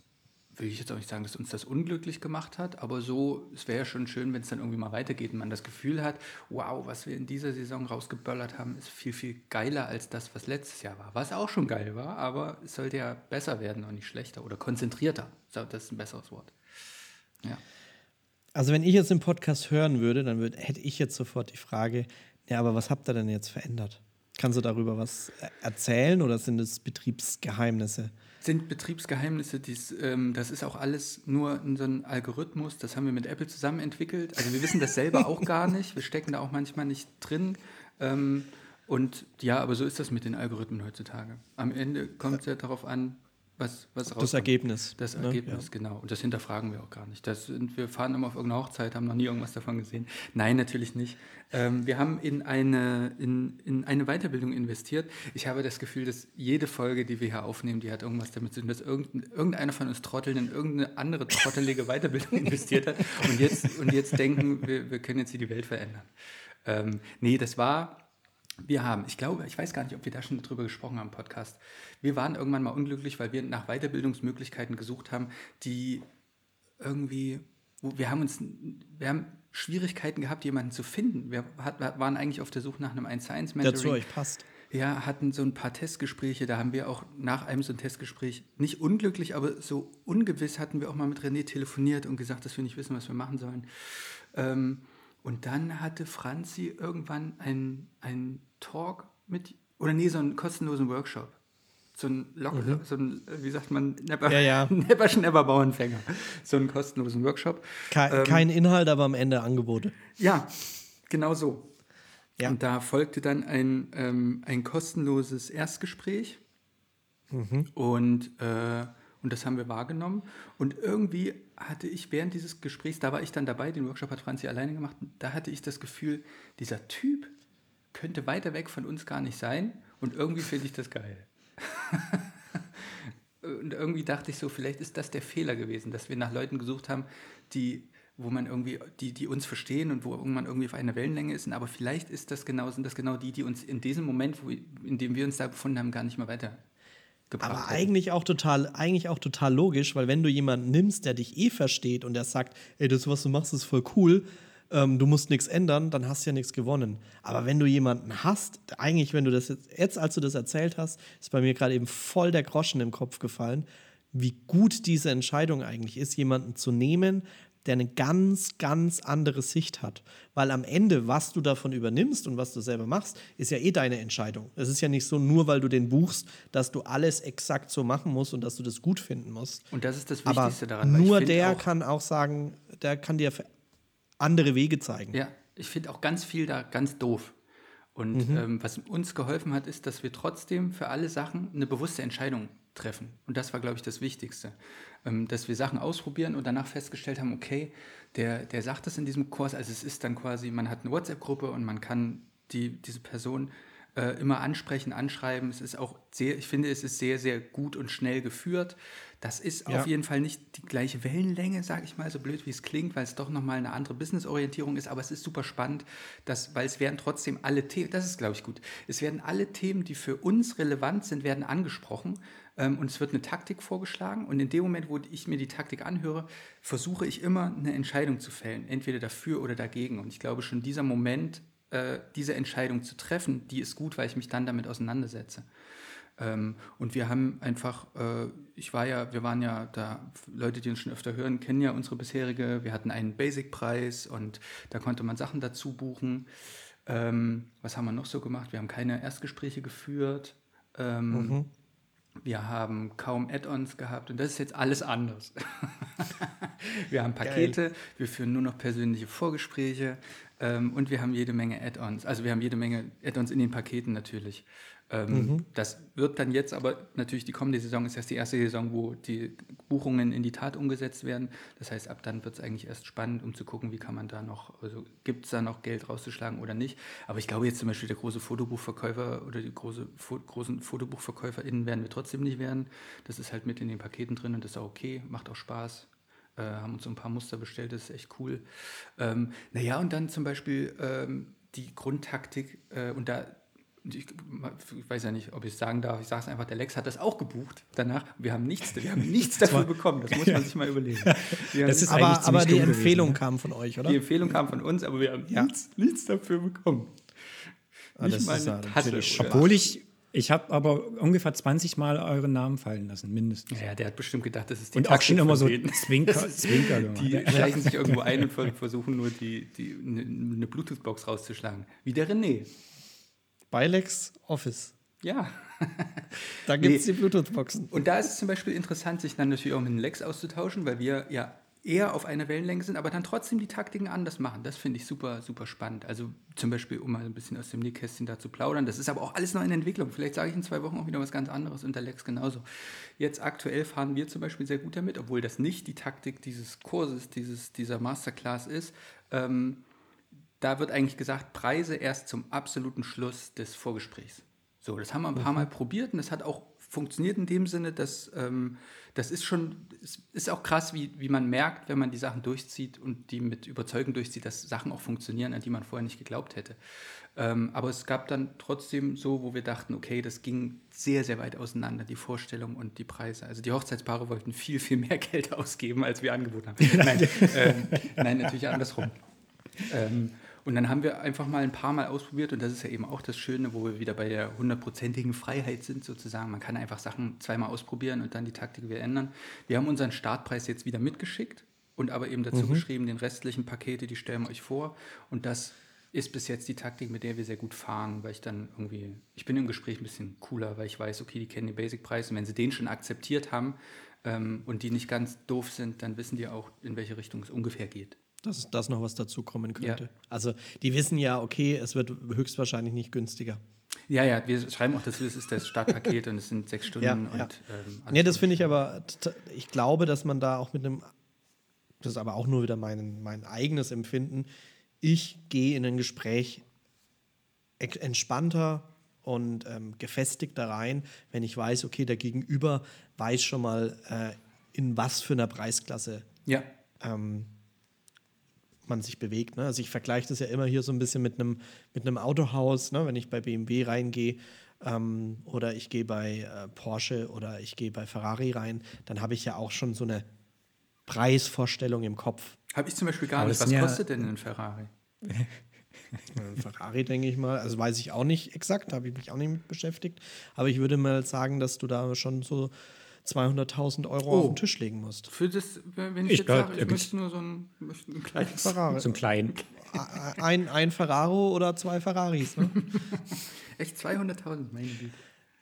will ich jetzt auch nicht sagen, dass uns das unglücklich gemacht hat, aber so, es wäre ja schon schön, wenn es dann irgendwie mal weitergeht und man das Gefühl hat, wow, was wir in dieser Saison rausgeböllert haben, ist viel, viel geiler als das, was letztes Jahr war. Was auch schon geil war, aber es sollte ja besser werden und nicht schlechter oder konzentrierter. Das ist ein besseres Wort. Ja. also wenn ich jetzt den Podcast hören würde, dann würd, hätte ich jetzt sofort die Frage, ja, aber was habt ihr denn jetzt verändert? Kannst du darüber was äh, erzählen oder sind es Betriebsgeheimnisse? Sind Betriebsgeheimnisse, dies, ähm, das ist auch alles nur so ein Algorithmus, das haben wir mit Apple zusammen entwickelt. Also wir wissen das selber auch gar nicht, wir stecken da auch manchmal nicht drin. Ähm, und ja, aber so ist das mit den Algorithmen heutzutage. Am Ende kommt es ja darauf an, was, was Das. Ergebnis. Das ne? Ergebnis, genau. Und das hinterfragen wir auch gar nicht. Das wir fahren immer auf irgendeine Hochzeit, haben noch nie irgendwas davon gesehen. Nein, natürlich nicht. Ähm, wir haben in eine, in, in eine Weiterbildung investiert. Ich habe das Gefühl, dass jede Folge, die wir hier aufnehmen, die hat irgendwas damit zu tun, dass irgendein, irgendeiner von uns Trotteln in irgendeine andere trottelige Weiterbildung investiert hat und jetzt, und jetzt denken, wir, wir können jetzt hier die Welt verändern. Ähm, nee, das war wir haben, ich glaube, ich weiß gar nicht, ob wir da schon drüber gesprochen haben im Podcast. Wir waren irgendwann mal unglücklich, weil wir nach Weiterbildungsmöglichkeiten gesucht haben, die irgendwie, wir haben uns, wir haben Schwierigkeiten gehabt, jemanden zu finden. Wir hat, waren eigentlich auf der Suche nach einem 1 zu 1 Der zu Mentoring. euch passt. Ja, hatten so ein paar Testgespräche, da haben wir auch nach einem so ein Testgespräch, nicht unglücklich, aber so ungewiss hatten wir auch mal mit René telefoniert und gesagt, dass wir nicht wissen, was wir machen sollen. Ähm, und dann hatte Franzi irgendwann einen, einen Talk mit, oder nee, so einen kostenlosen Workshop. So ein, Lock, so ein wie sagt man, Mhm. Ja, ja. Never Schnever Bauernfänger. So einen kostenlosen Workshop. Ke Ähm, kein Inhalt, aber am Ende Angebote. Ja, genau so. Ja. Und da folgte dann ein, ähm, ein kostenloses Erstgespräch. Und, äh, und das haben wir wahrgenommen. Und irgendwie hatte ich während dieses Gesprächs, da war ich dann dabei, den Workshop hat Franzi alleine gemacht, da hatte ich das Gefühl, dieser Typ könnte weiter weg von uns gar nicht sein. Und irgendwie finde ich das geil. Und irgendwie dachte ich so, vielleicht ist das der Fehler gewesen, dass wir nach Leuten gesucht haben, die, wo man irgendwie, die, die uns verstehen und wo man irgendwie auf einer Wellenlänge ist. Aber vielleicht ist das genau, sind das genau die, die uns in diesem Moment, wo, in dem wir uns da befunden haben, gar nicht mehr weitergebracht Aber hätten. eigentlich auch total, eigentlich auch total logisch, weil wenn du jemanden nimmst, der dich eh versteht und der sagt, ey, das, was du machst, ist voll cool, ähm, du musst nichts ändern, dann hast du ja nichts gewonnen. Aber wenn du jemanden hast, eigentlich, wenn du das jetzt, jetzt als du das erzählt hast, ist bei mir gerade eben voll der Groschen im Kopf gefallen, wie gut diese Entscheidung eigentlich ist, jemanden zu nehmen, der eine ganz, ganz andere Sicht hat. Weil am Ende, was du davon übernimmst und was du selber machst, ist ja eh deine Entscheidung. Es ist ja nicht so, nur weil du den buchst, dass du alles exakt so machen musst und dass du das gut finden musst. Und das ist das Aber Wichtigste daran. weil ich nur der auch, kann auch sagen, der kann dir andere Wege zeigen. Ja, ich finde auch ganz viel da ganz doof. Und ähm, was uns geholfen hat, ist, dass wir trotzdem für alle Sachen eine bewusste Entscheidung treffen. Und das war, glaube ich, das Wichtigste. Ähm, dass wir Sachen ausprobieren und danach festgestellt haben, okay, der, der sagt das in diesem Kurs, also es ist dann quasi, man hat eine WhatsApp-Gruppe und man kann die, diese Person äh, immer ansprechen, anschreiben. Es ist auch sehr, ich finde, es ist sehr, sehr gut und schnell geführt. Das ist Ja. auf jeden Fall nicht die gleiche Wellenlänge, sage ich mal, so blöd wie es klingt, weil es doch nochmal eine andere Business-Orientierung ist, aber es ist super spannend, dass, weil es werden trotzdem alle Themen, das ist, glaube ich, gut, es werden alle Themen, die für uns relevant sind, werden angesprochen ähm, und es wird eine Taktik vorgeschlagen und in dem Moment, wo ich mir die Taktik anhöre, versuche ich immer eine Entscheidung zu fällen, entweder dafür oder dagegen und ich glaube schon dieser Moment, äh, diese Entscheidung zu treffen, die ist gut, weil ich mich dann damit auseinandersetze. Ähm, und wir haben einfach, äh, ich war ja, wir waren ja da, Leute, die uns schon öfter hören, kennen ja unsere bisherige, wir hatten einen Basic-Preis und da konnte man Sachen dazu buchen. Ähm, was haben wir noch so gemacht? Wir haben keine Erstgespräche geführt. Ähm, Wir haben kaum Add-ons gehabt und das ist jetzt alles anders. wir haben Pakete, wir führen nur noch persönliche Vorgespräche ähm, und wir haben jede Menge Add-ons. Also wir haben jede Menge Add-ons in den Paketen natürlich. Ähm, Das wird dann jetzt aber natürlich die kommende Saison ist erst die erste Saison, wo die Buchungen in die Tat umgesetzt werden. Das heißt, ab dann wird es eigentlich erst spannend, um zu gucken, wie kann man da noch, also gibt es da noch Geld rauszuschlagen oder nicht. Aber ich glaube jetzt zum Beispiel der große Fotobuchverkäufer oder die große, Fo großen FotobuchverkäuferInnen werden wir trotzdem nicht werden. Das ist halt mit in den Paketen drin und das ist auch okay, macht auch Spaß. Äh, haben uns so ein paar Muster bestellt, das ist echt cool. Ähm, naja, und dann zum Beispiel ähm, die Grundtaktik äh, und da ich, ich weiß ja nicht, ob ich es sagen darf, ich sage es einfach, der Lex hat das auch gebucht danach. Wir haben nichts, wir haben nichts dafür bekommen, das muss man sich mal überlegen. Das ist Aber, aber die dumm gewesen, Empfehlung ne? kam von euch, oder? die Empfehlung kam von uns, aber wir haben Ja. nichts, nichts dafür bekommen. Ah, das Nicht mal ist eine oder- Obwohl ich, ich habe aber ungefähr 20 Mal euren Namen fallen lassen, mindestens. Ja, der hat bestimmt gedacht, das ist die Und auch schon immer so. Zwinker, Zwinker gemacht. Die schleichen sich irgendwo ein und ver- versuchen nur die, die, eine, eine Bluetooth-Box rauszuschlagen. Wie der René. Bilex Office. Ja. Da gibt es Nee. die Bluetooth-Boxen. Und da ist es zum Beispiel interessant, sich dann natürlich auch mit dem Lex auszutauschen, weil wir ja eher auf einer Wellenlänge sind, aber dann trotzdem die Taktiken anders machen. Das finde ich super, super spannend. Also zum Beispiel, um mal ein bisschen aus dem Nähkästchen da zu plaudern. Das ist aber auch alles noch in Entwicklung. Vielleicht sage ich in zwei Wochen auch wieder was ganz anderes und der Lex genauso. Jetzt aktuell fahren wir zum Beispiel sehr gut damit, obwohl das nicht die Taktik dieses Kurses, dieses, dieser Masterclass ist. Ähm, da wird eigentlich gesagt, Preise erst zum absoluten Schluss des Vorgesprächs. So, das haben wir ein paar Mal probiert und das hat auch funktioniert in dem Sinne, dass ähm, das ist schon, es ist auch krass, wie, wie man merkt, wenn man die Sachen durchzieht und die mit Überzeugung durchzieht, dass Sachen auch funktionieren, an die man vorher nicht geglaubt hätte. Ähm, aber es gab dann trotzdem so, wo wir dachten, okay, das ging sehr, sehr weit auseinander, die Vorstellung und die Preise. Also die Hochzeitspaare wollten viel, viel mehr Geld ausgeben, als wir angeboten haben. Nein, ähm, nein natürlich andersrum. Ähm, und dann haben wir einfach mal ein paar Mal ausprobiert und das ist ja eben auch das Schöne, wo wir wieder bei der hundertprozentigen Freiheit sind sozusagen. Man kann einfach Sachen zweimal ausprobieren und dann die Taktik wieder ändern. Wir haben unseren Startpreis jetzt wieder mitgeschickt und aber eben dazu geschrieben, den restlichen Pakete, die stellen wir euch vor und das ist bis jetzt die Taktik, mit der wir sehr gut fahren, weil ich dann irgendwie, ich bin im Gespräch ein bisschen cooler, weil ich weiß, okay, die kennen den Basic-Preis und wenn sie den schon akzeptiert haben ähm, und die nicht ganz doof sind, dann wissen die auch, in welche Richtung es ungefähr geht. Dass das noch was dazu kommen könnte. Ja. Also, die wissen ja, okay, es wird höchstwahrscheinlich nicht günstiger. Ja, ja, wir schreiben auch dazu, es ist das Startpaket und es sind sechs Stunden Ja, und ja. ähm, Nee, das finde ich aber, ich glaube, dass man da auch mit einem, das ist aber auch nur wieder mein, mein eigenes Empfinden, ich gehe in ein Gespräch entspannter und ähm, gefestigter rein, wenn ich weiß, okay, der Gegenüber weiß schon mal, äh, in was für einer Preisklasse Ja, ähm, man sich bewegt. Ne? Also ich vergleiche das ja immer hier so ein bisschen mit einem mit einem Autohaus, ne? wenn ich bei BMW reingehe ähm, oder ich gehe bei äh, Porsche oder ich gehe bei Ferrari rein, dann habe ich ja auch schon so eine Preisvorstellung im Kopf. habe ich zum Beispiel gar Aber nicht. Was ja- kostet denn ein Ferrari? Ein Ferrari denke ich mal, also weiß ich auch nicht exakt, habe ich mich auch nicht mit beschäftigt, aber ich würde mal sagen, dass du da schon so 200.000 Euro Oh. auf den Tisch legen musst. Für das, wenn ich, Ich jetzt glaub, sage, ich möchte nur so ein, möchte ein kleines Ferrari. Zum Kleinen. Ein, ein Ferraro oder zwei Ferraris. Ne? Echt 200.000, meine Güte.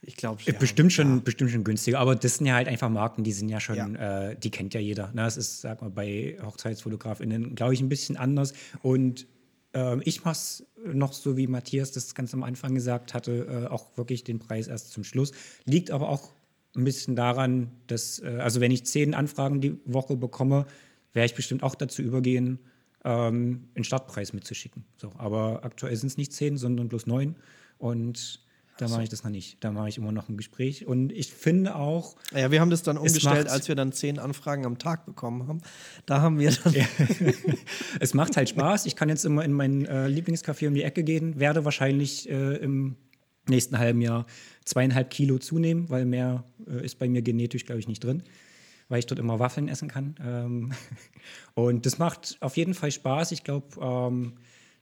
Ich glaube Äh, bestimmt, schon, bestimmt schon günstiger, aber das sind ja halt einfach Marken, die sind ja schon, Äh, die kennt ja jeder. Ne? Das ist, sag mal, bei HochzeitsfotografInnen, glaube ich, ein bisschen anders. Und Ähm, ich mache es noch so, wie Matthias das ganz am Anfang gesagt hatte, äh, auch wirklich den Preis erst zum Schluss. Liegt aber auch ein bisschen daran, dass, äh, also wenn ich zehn Anfragen die Woche bekomme, werde ich bestimmt auch dazu übergehen, ähm, einen Startpreis mitzuschicken. So, aber aktuell sind es nicht zehn, sondern bloß neun. Und da mache ich das noch nicht. Da mache ich immer noch ein Gespräch. Und ich finde auch. Ja, wir haben das dann Es umgestellt, als wir dann zehn Anfragen am Tag bekommen haben. Da haben wir dann. Es macht halt Spaß. Ich kann jetzt immer in mein äh, Lieblingscafé um die Ecke gehen, werde wahrscheinlich äh, im nächsten halben Jahr zweieinhalb Kilo zunehmen, weil mehr äh, ist bei mir genetisch, glaube ich, nicht drin, weil ich dort immer Waffeln essen kann. Ähm, und das macht auf jeden Fall Spaß. Ich glaube, ähm,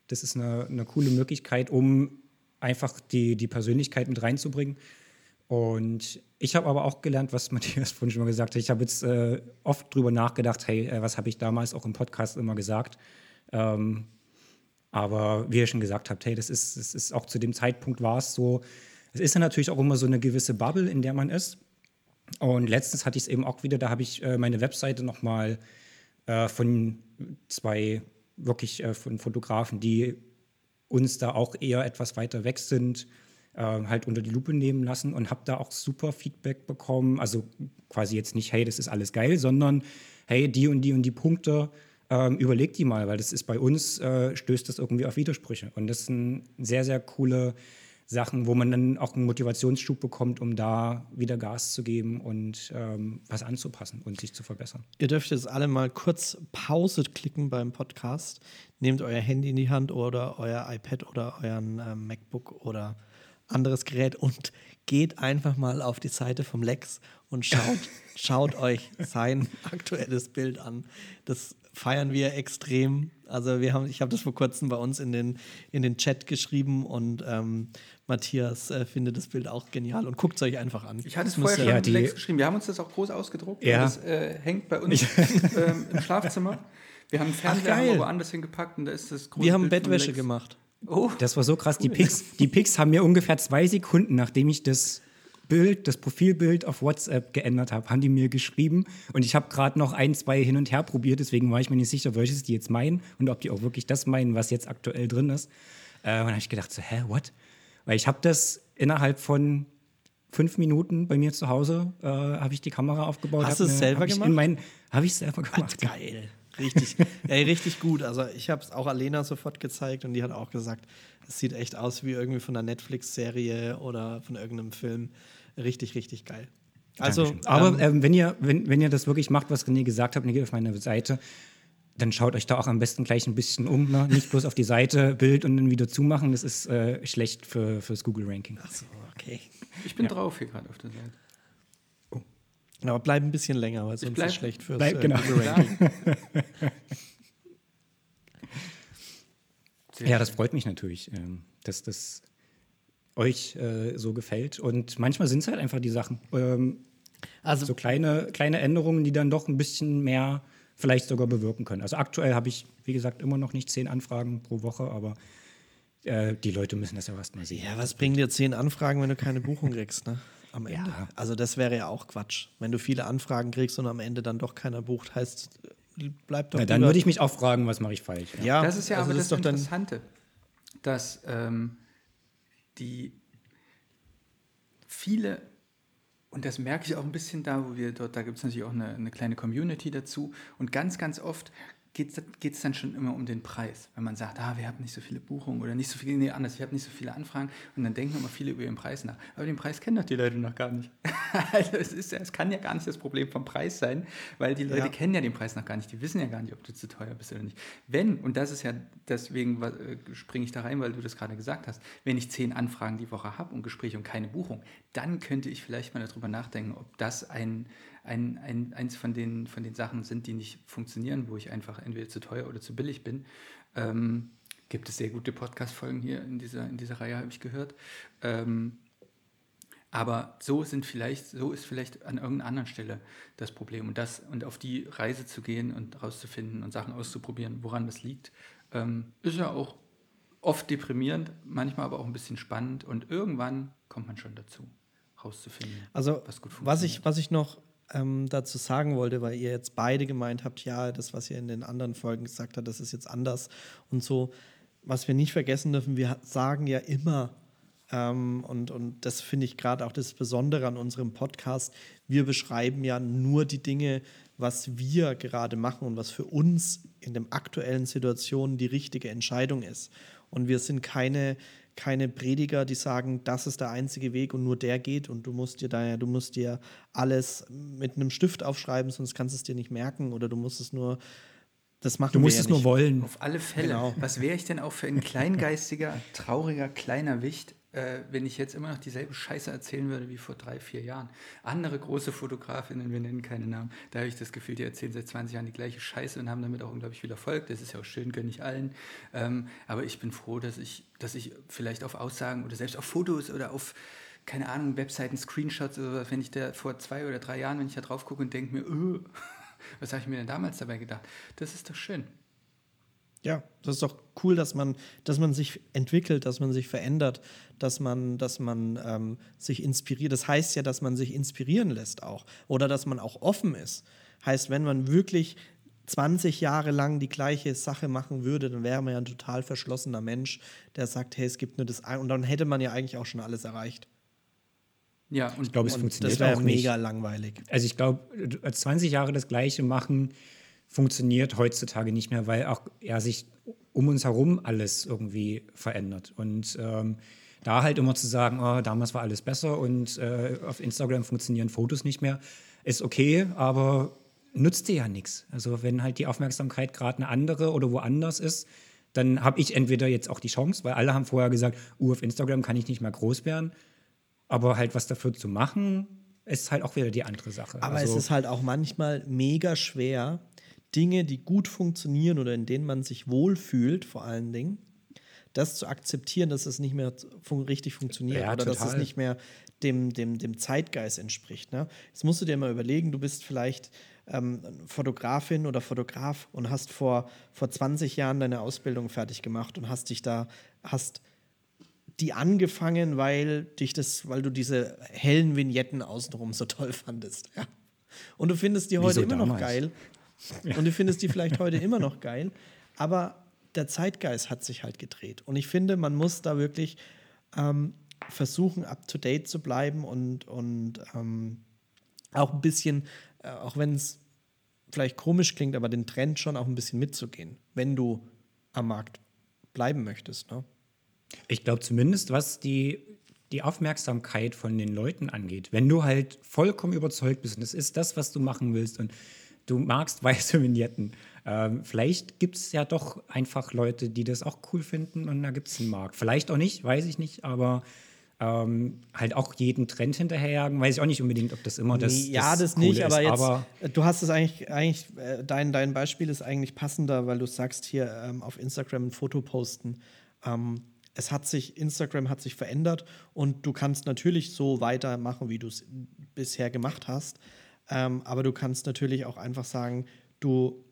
das ist eine, eine coole Möglichkeit, um einfach die, die Persönlichkeit mit reinzubringen. Und ich habe aber auch gelernt, was Matthias vorhin schon mal gesagt hat. Ich habe jetzt äh, oft drüber nachgedacht, hey, äh, was habe ich damals auch im Podcast immer gesagt? Ähm, aber wie ihr schon gesagt habt, hey, das ist, das ist auch zu dem Zeitpunkt war es so. Es ist ja natürlich auch immer so eine gewisse Bubble, in der man ist. Und letztens hatte ich es eben auch wieder, da habe ich äh, meine Webseite nochmal äh, von zwei wirklich äh, von Fotografen, die uns da auch eher etwas weiter weg sind, äh, halt unter die Lupe nehmen lassen und habe da auch super Feedback bekommen. Also quasi jetzt nicht, hey, das ist alles geil, sondern hey, die und die und die Punkte, ähm, überleg die mal, weil das ist bei uns, äh, stößt das irgendwie auf Widersprüche. Und das sind sehr, sehr coole Sachen, wo man dann auch einen Motivationsschub bekommt, um da wieder Gas zu geben und ähm, was anzupassen und sich zu verbessern. Ihr dürft jetzt alle mal kurz Pause klicken beim Podcast. Nehmt euer Handy in die Hand oder euer iPad oder euren ähm, MacBook oder anderes Gerät und geht einfach mal auf die Seite vom Lex und schaut, schaut euch sein aktuelles Bild an. Das feiern wir extrem. Also wir haben, ich habe das vor kurzem bei uns in den, in den Chat geschrieben und ähm, Matthias äh, findet das Bild auch genial und guckt es euch einfach an. Ich hatte es vorher ja- schon Ja, die- geschrieben. Wir haben uns das auch groß ausgedruckt. Ja. Das äh, hängt bei uns ähm, im Schlafzimmer. Wir haben einen Fernseher haben woanders hingepackt und da ist das große Wir haben Bild Bettwäsche gemacht. Oh, Das war so krass. Die Pics, die Pics haben mir ungefähr zwei Sekunden, nachdem ich das Bild, das Profilbild auf WhatsApp geändert habe, haben die mir geschrieben. Und ich habe gerade noch ein, zwei hin und her probiert, deswegen war ich mir nicht sicher, welches die jetzt meinen und ob die auch wirklich das meinen, was jetzt aktuell drin ist. Äh, und dann habe ich gedacht, so, hä, what? Weil ich habe das innerhalb von fünf Minuten bei mir zu Hause, äh, habe ich die Kamera aufgebaut. Hast du es selber gemacht? Habe ich selber gemacht. Geil. Richtig, ey, richtig gut. Also ich habe es auch Alena sofort gezeigt und die hat auch gesagt, es sieht echt aus wie irgendwie von einer Netflix-Serie oder von irgendeinem Film. Richtig, richtig geil. Also, aber ähm, ähm, wenn, ihr, wenn, wenn ihr das wirklich macht, was René gesagt hat, und ihr geht auf meine Seite, dann schaut euch da auch am besten gleich ein bisschen um. Ne? Nicht bloß auf die Seite, Bild und dann wieder zumachen. Das ist äh, schlecht für, fürs Google-Ranking. so, okay. ich bin drauf hier gerade auf der Seite. Aber bleib ein bisschen länger, weil sonst bleib- ist es schlecht fürs bleib- äh, genau. Sehr Ja, das freut mich natürlich, ähm, dass das euch äh, so gefällt. Und manchmal sind es halt einfach die Sachen. Ähm, Also so kleine, kleine Änderungen, die dann doch ein bisschen mehr vielleicht sogar bewirken können. Also aktuell habe ich, wie gesagt, immer noch nicht zehn Anfragen pro Woche, aber äh, die Leute müssen das ja erst mal sehen. Ja, was bringen dir zehn Anfragen, wenn du keine Buchung kriegst, ne? Am Ende. Ja. Also das wäre ja auch Quatsch. Wenn du viele Anfragen kriegst und am Ende dann doch keiner bucht, heißt, bleibt doch Na, dann würde ich mich auch fragen, was mache ich falsch. Ja, das ist ja also aber das das. Interessante, dass ähm, die viele, und das merke ich auch ein bisschen da, wo wir dort, da gibt es natürlich auch eine, eine kleine Community dazu, und ganz, ganz oft geht es dann schon immer um den Preis. Wenn man sagt, ah, wir haben nicht so viele Buchungen oder nicht so viele, nee, anders, ich habe nicht so viele Anfragen, und dann denken immer viele über ihren Preis nach. Aber den Preis kennen doch die Leute noch gar nicht. also es, ist, es kann ja gar nicht das Problem vom Preis sein, weil die Leute Ja. kennen ja den Preis noch gar nicht. Die wissen ja gar nicht, ob du zu teuer bist oder nicht. Wenn, und das ist ja, deswegen äh, springe ich da rein, weil du das gerade gesagt hast, wenn ich zehn Anfragen die Woche habe und Gespräche und keine Buchung, dann könnte ich vielleicht mal darüber nachdenken, ob das ein, ein, ein, eins von den, von den Sachen sind, die nicht funktionieren, wo ich einfach entweder zu teuer oder zu billig bin. Ähm, gibt es sehr gute Podcast-Folgen hier in dieser, in dieser Reihe, habe ich gehört. Ähm, aber so sind vielleicht, so ist vielleicht an irgendeiner anderen Stelle das Problem. Und das und auf die Reise zu gehen und rauszufinden und Sachen auszuprobieren, woran das liegt, ähm, ist ja auch oft deprimierend, manchmal aber auch ein bisschen spannend und irgendwann kommt man schon dazu, rauszufinden, Also, was gut was ich, funktioniert. was ich noch ähm, dazu sagen wollte, weil ihr jetzt beide gemeint habt, ja, das, was ihr in den anderen Folgen gesagt habt, das ist jetzt anders und so. was wir nicht vergessen dürfen, wir sagen ja immer, ähm, und, und das finde ich gerade auch das Besondere an unserem Podcast, wir beschreiben ja nur die Dinge, was wir gerade machen und was für uns in den aktuellen Situationen die richtige Entscheidung ist. Und wir sind keine, keine Prediger, die sagen, das ist der einzige Weg und nur der geht und du musst dir da du musst dir alles mit einem Stift aufschreiben, sonst kannst du es dir nicht merken oder du musst es nur das machen Du musst es ja nur nicht. wollen. Auf alle Fälle. Genau. Was wäre ich denn auch für ein kleingeistiger, trauriger, kleiner Wicht, äh, wenn ich jetzt immer noch dieselbe Scheiße erzählen würde wie vor drei, vier Jahren? Andere große Fotografinnen, wir nennen keine Namen, da habe ich das Gefühl, die erzählen seit 20 Jahren die gleiche Scheiße und haben damit auch unglaublich viel Erfolg. Das ist ja auch schön, gönne ich allen. Ähm, aber ich bin froh, dass ich, dass ich vielleicht auf Aussagen oder selbst auf Fotos oder auf keine Ahnung, Webseiten, Screenshots oder wenn ich da vor zwei oder drei Jahren, wenn ich da drauf gucke und denke mir, öh, was habe ich mir denn damals dabei gedacht? Das ist doch schön. Ja, das ist doch cool, dass man, dass man sich entwickelt, dass man sich verändert, dass man, dass man ähm, sich inspiriert. Das heißt ja, dass man sich inspirieren lässt auch. Oder dass man auch offen ist. Heißt, wenn man wirklich 20 Jahre lang die gleiche Sache machen würde, dann wäre man ja ein total verschlossener Mensch, der sagt, hey, es gibt nur das eine. Und dann hätte man ja eigentlich auch schon alles erreicht. Ja, und Ich glaube, es Und funktioniert das wäre auch nicht. mega langweilig. Also ich glaube, 20 Jahre das Gleiche machen funktioniert heutzutage nicht mehr, weil auch ja, sich um uns herum alles irgendwie verändert. Und ähm, da halt immer zu sagen, oh, damals war alles besser und äh, auf Instagram funktionieren Fotos nicht mehr, ist okay, aber nützt dir ja nichts. Also wenn halt die Aufmerksamkeit gerade eine andere oder woanders ist, dann habe ich entweder jetzt auch die Chance, weil alle haben vorher gesagt, uh, auf Instagram kann ich nicht mehr groß werden, aber halt was dafür zu machen, ist halt auch wieder die andere Sache. Aber also, es ist halt auch manchmal mega schwer, Dinge, die gut funktionieren oder in denen man sich wohlfühlt, vor allen Dingen, das zu akzeptieren, dass es nicht mehr fun richtig funktioniert Ja, oder dass es total. nicht mehr dem, dem, dem Zeitgeist entspricht. Ne? Jetzt musst du dir mal überlegen, du bist vielleicht ähm, Fotografin oder Fotograf und hast vor, vor 20 Jahren deine Ausbildung fertig gemacht und hast dich da, hast die angefangen, weil dich das, weil du diese hellen Vignetten außenrum so toll fandest. Ja. Und du findest die heute Wieso immer noch damals? geil. Und du findest die vielleicht heute immer noch geil. Aber der Zeitgeist hat sich halt gedreht. Und ich finde, man muss da wirklich ähm, versuchen, up to date zu bleiben und, und ähm, auch ein bisschen, äh, auch wenn es vielleicht komisch klingt, aber den Trend schon auch ein bisschen mitzugehen, wenn du am Markt bleiben möchtest. Ne? Ich glaube zumindest, was die, die Aufmerksamkeit von den Leuten angeht. Wenn du halt vollkommen überzeugt bist und es ist das, was du machen willst und du magst weiße Vignetten, ähm, vielleicht gibt es ja doch einfach Leute, die das auch cool finden und da gibt es einen Markt. Vielleicht auch nicht, weiß ich nicht, aber ähm, halt auch jeden Trend hinterherjagen, weiß ich auch nicht unbedingt, ob das immer das Nee, ja, das Coole nicht, aber ist, jetzt, aber äh, du hast es eigentlich, eigentlich äh, dein, dein Beispiel ist eigentlich passender, weil du sagst hier ähm, auf Instagram ein Foto posten. Ähm, es hat sich, Instagram hat sich verändert und du kannst natürlich so weitermachen, wie du es bisher gemacht hast. Ähm, aber du kannst natürlich auch einfach sagen, du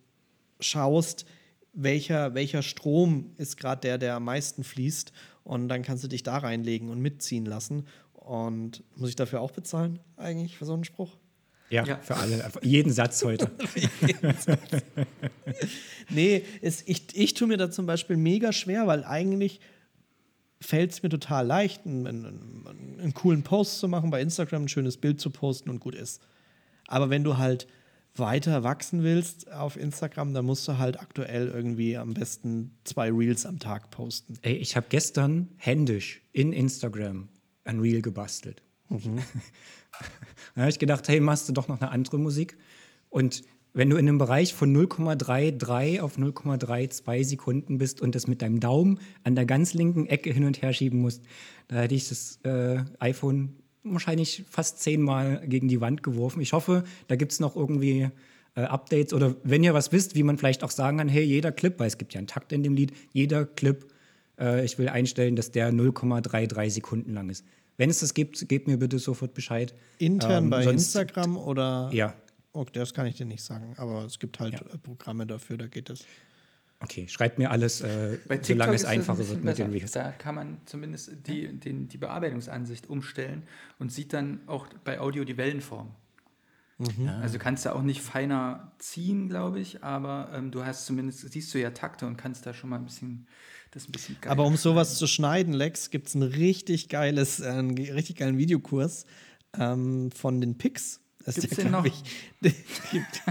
schaust, welcher, welcher Strom ist gerade der, der am meisten fließt. Und dann kannst du dich da reinlegen und mitziehen lassen. Und muss ich dafür auch bezahlen, eigentlich, für so einen Spruch? ja, Ja. für alle, jeden Satz heute. Nee, es, ich, ich tue mir da zum Beispiel mega schwer, weil eigentlich fällt es mir total leicht, einen, einen, einen coolen Post zu machen, bei Instagram ein schönes Bild zu posten und gut ist. Aber wenn du halt weiter wachsen willst auf Instagram, dann musst du halt aktuell irgendwie am besten zwei Reels am Tag posten. Ey, ich habe gestern händisch in Instagram ein Reel gebastelt. da habe ich gedacht, hey, machst du doch noch eine andere Musik. Und wenn du in einem Bereich von 0,33 auf 0,32 Sekunden bist und das mit deinem Daumen an der ganz linken Ecke hin und her schieben musst, da hätte ich das äh, iPhone wahrscheinlich fast zehnmal gegen die Wand geworfen. Ich hoffe, da gibt es noch irgendwie äh, Updates oder wenn ihr was wisst, wie man vielleicht auch sagen kann, hey, jeder Clip, weil es gibt ja einen Takt in dem Lied, jeder Clip, äh, ich will einstellen, dass der 0,33 Sekunden lang ist. Wenn es das gibt, gebt mir bitte sofort Bescheid. Intern Ähm, bei Instagram oder? Ja, Okay, das kann ich dir nicht sagen, aber es gibt halt Ja. Programme dafür, da geht es. Okay, schreibt mir alles, äh, solange es ein einfacher wird mit den besser. Reels. Da kann man zumindest die, den, die Bearbeitungsansicht umstellen und sieht dann auch bei Audio die Wellenform. Also kannst du auch nicht feiner ziehen, glaube ich, aber ähm, du hast zumindest, siehst du ja Takte und kannst da schon mal ein bisschen, das ein bisschen geil Aber um sowas zu schneiden, Lex, gibt es ein richtig geiles, äh, einen richtig geilen Videokurs ähm, von den Pix. Das Gibt's der, den glaub noch? Ich, gibt,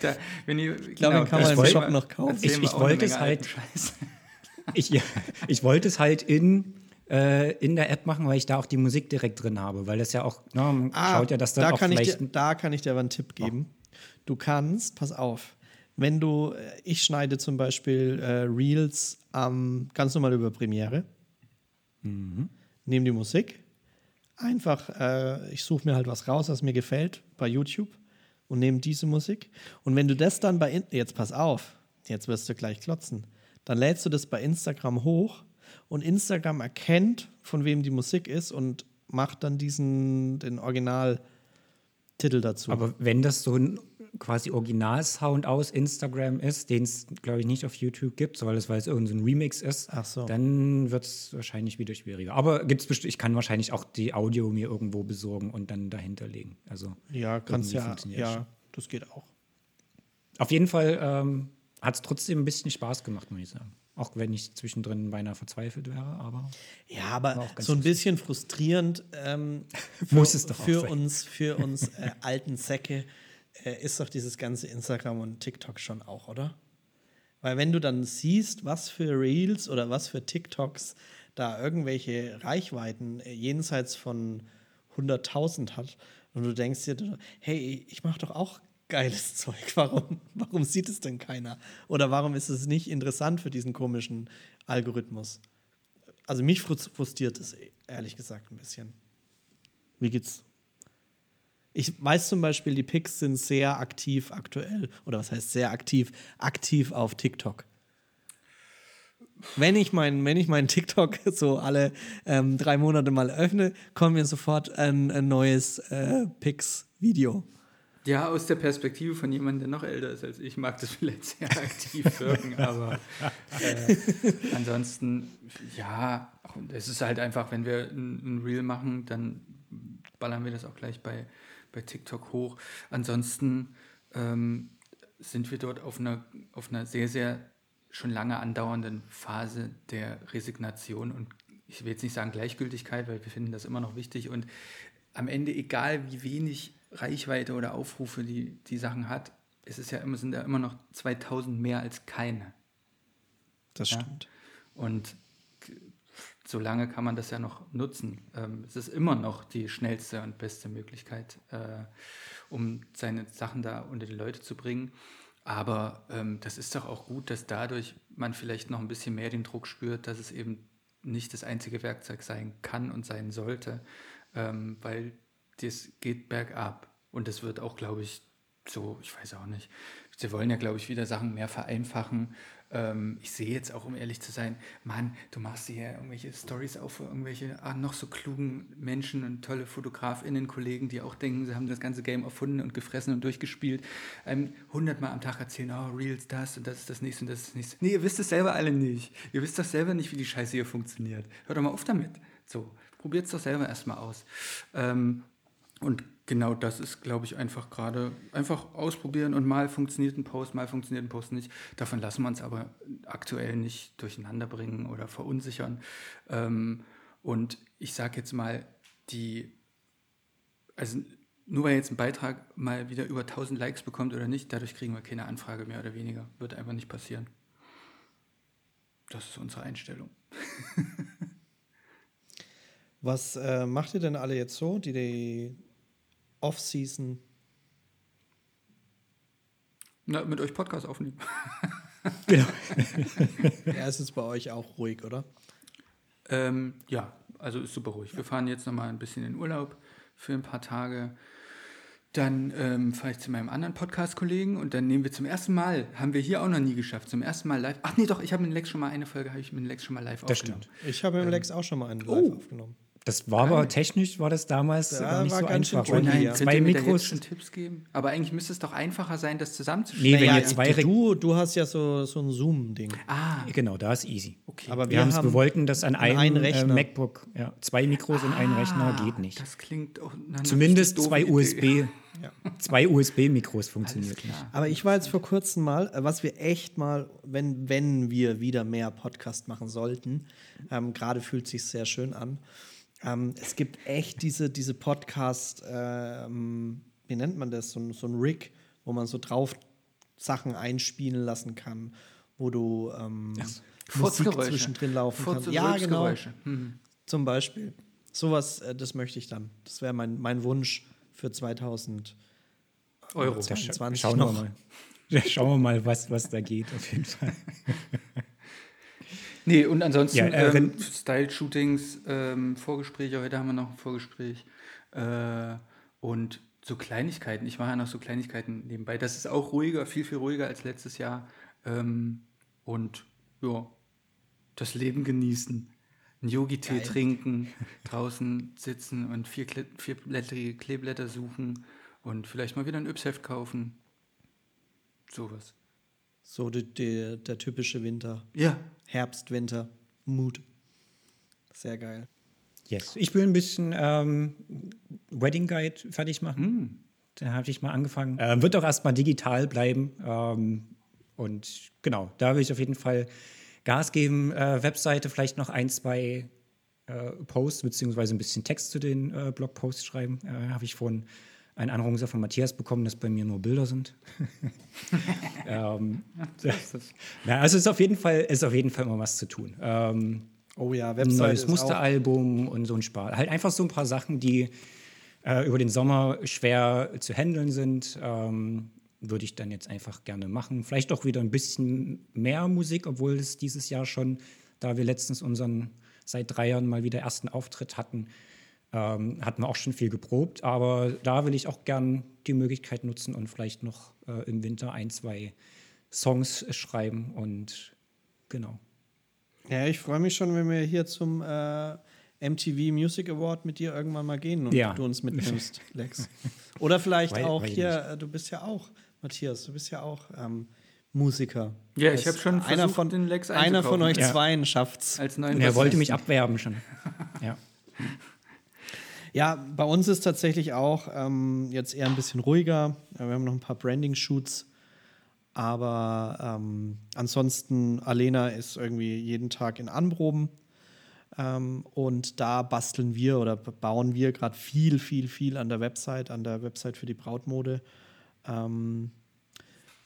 Da, wenn ihr, ich glaube, den kann man im Shop noch kaufen. Ich- ich wollte es halt- Ich, ja, ich wollte es halt in, äh, in der App machen, weil ich da auch die Musik direkt drin habe, weil das ja auch, na, man schaut ja, dass da, Ah, da auch kann ich vielleicht dir, Da kann ich dir aber einen Tipp geben. Du kannst, pass auf, wenn du, äh, ich schneide zum Beispiel äh, Reels ähm, ganz normal über Premiere, Mhm. nehme die Musik, einfach, äh, ich suche mir halt was raus, was mir gefällt bei YouTube und nehme diese Musik. Und wenn du das dann bei, jetzt pass auf, jetzt wirst du gleich klotzen, dann lädst du das bei Instagram hoch und Instagram erkennt, von wem die Musik ist und macht dann diesen, den Originaltitel dazu. Aber wenn das so ein quasi Original-Sound aus Instagram ist, den es, glaube ich, nicht auf YouTube gibt, weil es, weil es irgendein so Remix ist, Ach so. dann wird es wahrscheinlich wieder schwieriger. Aber gibt's bestimmt, ich kann wahrscheinlich auch die Audio mir irgendwo besorgen und dann dahinter legen. Also ja, kannst ja, ja, das geht auch. Auf jeden Fall ähm, hat es trotzdem ein bisschen Spaß gemacht, muss ich sagen. Auch wenn ich zwischendrin beinahe verzweifelt wäre, aber Ja, aber so ein bisschen frustrierend ähm, für, Muss es doch für sein. uns, für uns äh, alten Säcke äh, ist doch dieses ganze Instagram und TikTok schon auch, oder? Weil wenn du dann siehst, was für Reels oder was für TikToks da irgendwelche Reichweiten äh, jenseits von 100.000 hat und du denkst dir, hey, ich mache doch auch geiles Zeug, warum, warum sieht es denn keiner? Oder warum ist es nicht interessant für diesen komischen Algorithmus? Also mich frus- frustriert es ehrlich gesagt ein bisschen. Wie geht's? Ich weiß zum Beispiel, die Pics sind sehr aktiv aktuell. Oder was heißt sehr aktiv? Aktiv auf TikTok. Wenn ich meinen wenn TikTok so alle ähm, drei Monate mal öffne, kommt mir sofort ein, ein neues äh, Pix-Video. Ja, aus der Perspektive von jemandem, der noch älter ist als ich, mag das vielleicht sehr aktiv wirken, aber äh, ansonsten, ja, es ist halt einfach, wenn wir ein, ein Reel machen, dann ballern wir das auch gleich bei, bei TikTok hoch. Ansonsten ähm, sind wir dort auf einer, auf einer sehr, sehr schon lange andauernden Phase der Resignation und ich will jetzt nicht sagen Gleichgültigkeit, weil wir finden das immer noch wichtig und am Ende, egal wie wenig Reichweite oder Aufrufe die, die Sachen hat, es ist ja immer, sind ja immer noch 2000 mehr als keine. Das Ja. stimmt. Und solange kann man das ja noch nutzen. Ähm, es ist immer noch die schnellste und beste Möglichkeit, äh, um seine Sachen da unter die Leute zu bringen. Aber ähm, das ist doch auch gut, dass dadurch man vielleicht noch ein bisschen mehr den Druck spürt, dass es eben nicht das einzige Werkzeug sein kann und sein sollte, ähm, weil das geht bergab. Und das wird auch, glaube ich, so, ich weiß auch nicht. Sie wollen ja, glaube ich, wieder Sachen mehr vereinfachen. Ähm, ich sehe jetzt auch, um ehrlich zu sein, Mann, du machst hier irgendwelche Stories auf für irgendwelche ah, noch so klugen Menschen und tolle FotografInnen, Kollegen, die auch denken, sie haben das ganze Game erfunden und gefressen und durchgespielt. Ähm, hundertmal am Tag erzählen, oh, Reels das und das ist das nächste und das ist das nächste. Nee, ihr wisst es selber alle nicht. Ihr wisst doch selber nicht, wie die Scheiße hier funktioniert. Hört doch mal auf damit. So, probiert es doch selber erstmal aus. Ähm, und genau das ist, glaube ich, einfach gerade einfach ausprobieren und mal funktioniert ein Post, mal funktioniert ein Post nicht. Davon lassen wir uns aber aktuell nicht durcheinander bringen oder verunsichern. Ähm, und ich sage jetzt mal, die, also nur weil jetzt ein Beitrag mal wieder über 1000 Likes bekommt oder nicht, dadurch kriegen wir keine Anfrage mehr oder weniger. Wird einfach nicht passieren. Das ist unsere Einstellung. Was äh, macht ihr denn alle jetzt so, die die Off-Season? Na, mit euch Podcast aufnehmen. genau. Ja, ist jetzt bei euch auch ruhig, oder? Ähm, ja, also ist super ruhig. Wir fahren jetzt nochmal ein bisschen in Urlaub für ein paar Tage. Dann ähm, fahre ich zu meinem anderen Podcast-Kollegen und dann nehmen wir zum ersten Mal, haben wir hier auch noch nie geschafft, zum ersten Mal live. Ach nee, doch, ich habe mit Lex schon mal eine Folge, habe ich mit Lex schon mal live Das aufgenommen. stimmt. Ich habe im Lex auch schon mal einen oh. live aufgenommen. Das war aber technisch, war das damals Da gar nicht war so ganz schön einfach. tricky, weil ja. Zwei Mikros. jetzt schon Tipps geben? Aber eigentlich müsste es doch einfacher sein, das Nee, zusammenzuschneiden. wenn Naja, ihr zwei du, du hast ja so, so ein Zoom-Ding. Ah, Genau, da ist easy. okay. Aber Wir, wir, haben wir wollten das an einem äh, Rechner. MacBook. Ja, zwei Mikros in einen Rechner geht nicht. Das klingt auch einer Zumindest zwei. USB. Zwei USB-Mikros funktioniert nicht. Aber ich war jetzt vor kurzem mal, äh, was wir echt mal, wenn, wenn wir wieder mehr Podcast machen sollten, ähm, gerade fühlt sich sehr schön an. Ähm, es gibt echt diese, diese Podcast, ähm, wie nennt man das, so, ein- so ein Rig, wo man so drauf Sachen einspielen lassen kann, wo du ähm, Musik zwischendrin laufen Furz- kann. und Ja, genau. Rülpsgeräusche. Hm. Zum Beispiel. Sowas, äh, das möchte ich dann. Das wäre mein, mein Wunsch für 2000. Euro. Da scha 20 schauen wir noch. mal. Ja, schauen wir mal, was, was da geht, auf jeden Fall. Nee, und ansonsten Ja, äh, ähm, Style-Shootings, ähm, Vorgespräche, heute haben wir noch ein Vorgespräch. Äh, und so Kleinigkeiten, ich mache ja noch so Kleinigkeiten nebenbei. Das ist auch ruhiger, viel, viel ruhiger als letztes Jahr. Ähm, und ja, das Leben genießen. Einen Yogi-Tee trinken, draußen sitzen und vier, Kle- vierblättrige Kleeblätter suchen und vielleicht mal wieder ein Yps-Heft kaufen. Sowas. So die, die, der typische Winter. Ja, Herbst, Winter, Mut. Sehr geil. Yes. Ich will ein bisschen ähm, Wedding Guide fertig machen. Da habe ich mal angefangen. Ähm, wird auch erstmal digital bleiben. Ähm, und genau, da will ich auf jeden Fall Gas geben. Äh, Webseite, vielleicht noch ein, zwei äh, Posts, beziehungsweise ein bisschen Text zu den äh, Blogposts schreiben. Äh, habe ich vorhin einen Anrufer von Matthias bekommen, dass bei mir nur Bilder sind. ähm, ja, also es ist auf jeden Fall, ist auf jeden Fall immer was zu tun. Ähm, Oh ja, ein Website neues Musteralbum und so ein Spaß. Halt einfach so ein paar Sachen, die äh, über den Sommer schwer zu handeln sind. Ähm, würde ich dann jetzt einfach gerne machen. Vielleicht auch wieder ein bisschen mehr Musik, obwohl es dieses Jahr schon, da wir letztens unseren seit drei Jahren mal wieder ersten Auftritt hatten, ähm, hatten wir auch schon viel geprobt. Aber da will ich auch gern die Möglichkeit nutzen und vielleicht noch äh, im Winter ein, zwei Songs schreiben und genau. Ja, ich freue mich schon, wenn wir hier zum äh, MTV Music Award mit dir irgendwann mal gehen und Ja. du uns mitnimmst, Lex. Oder vielleicht Weil- auch weil hier, äh, du bist ja auch, Matthias, du bist ja auch ähm, Musiker. Ja, ich habe schon einer versucht, von, den Lex Einer von euch Ja. zweien schafft's. als neuen Er wollte mich abwerben schon. Ja. Ja, bei uns ist tatsächlich auch ähm, jetzt eher ein bisschen ruhiger. Wir haben noch ein paar Branding-Shoots. Aber ähm, ansonsten, Alena ist irgendwie jeden Tag in Anproben. Ähm, und da basteln wir oder bauen wir gerade viel, viel, viel an der Website, an der Website für die Brautmode. Ähm,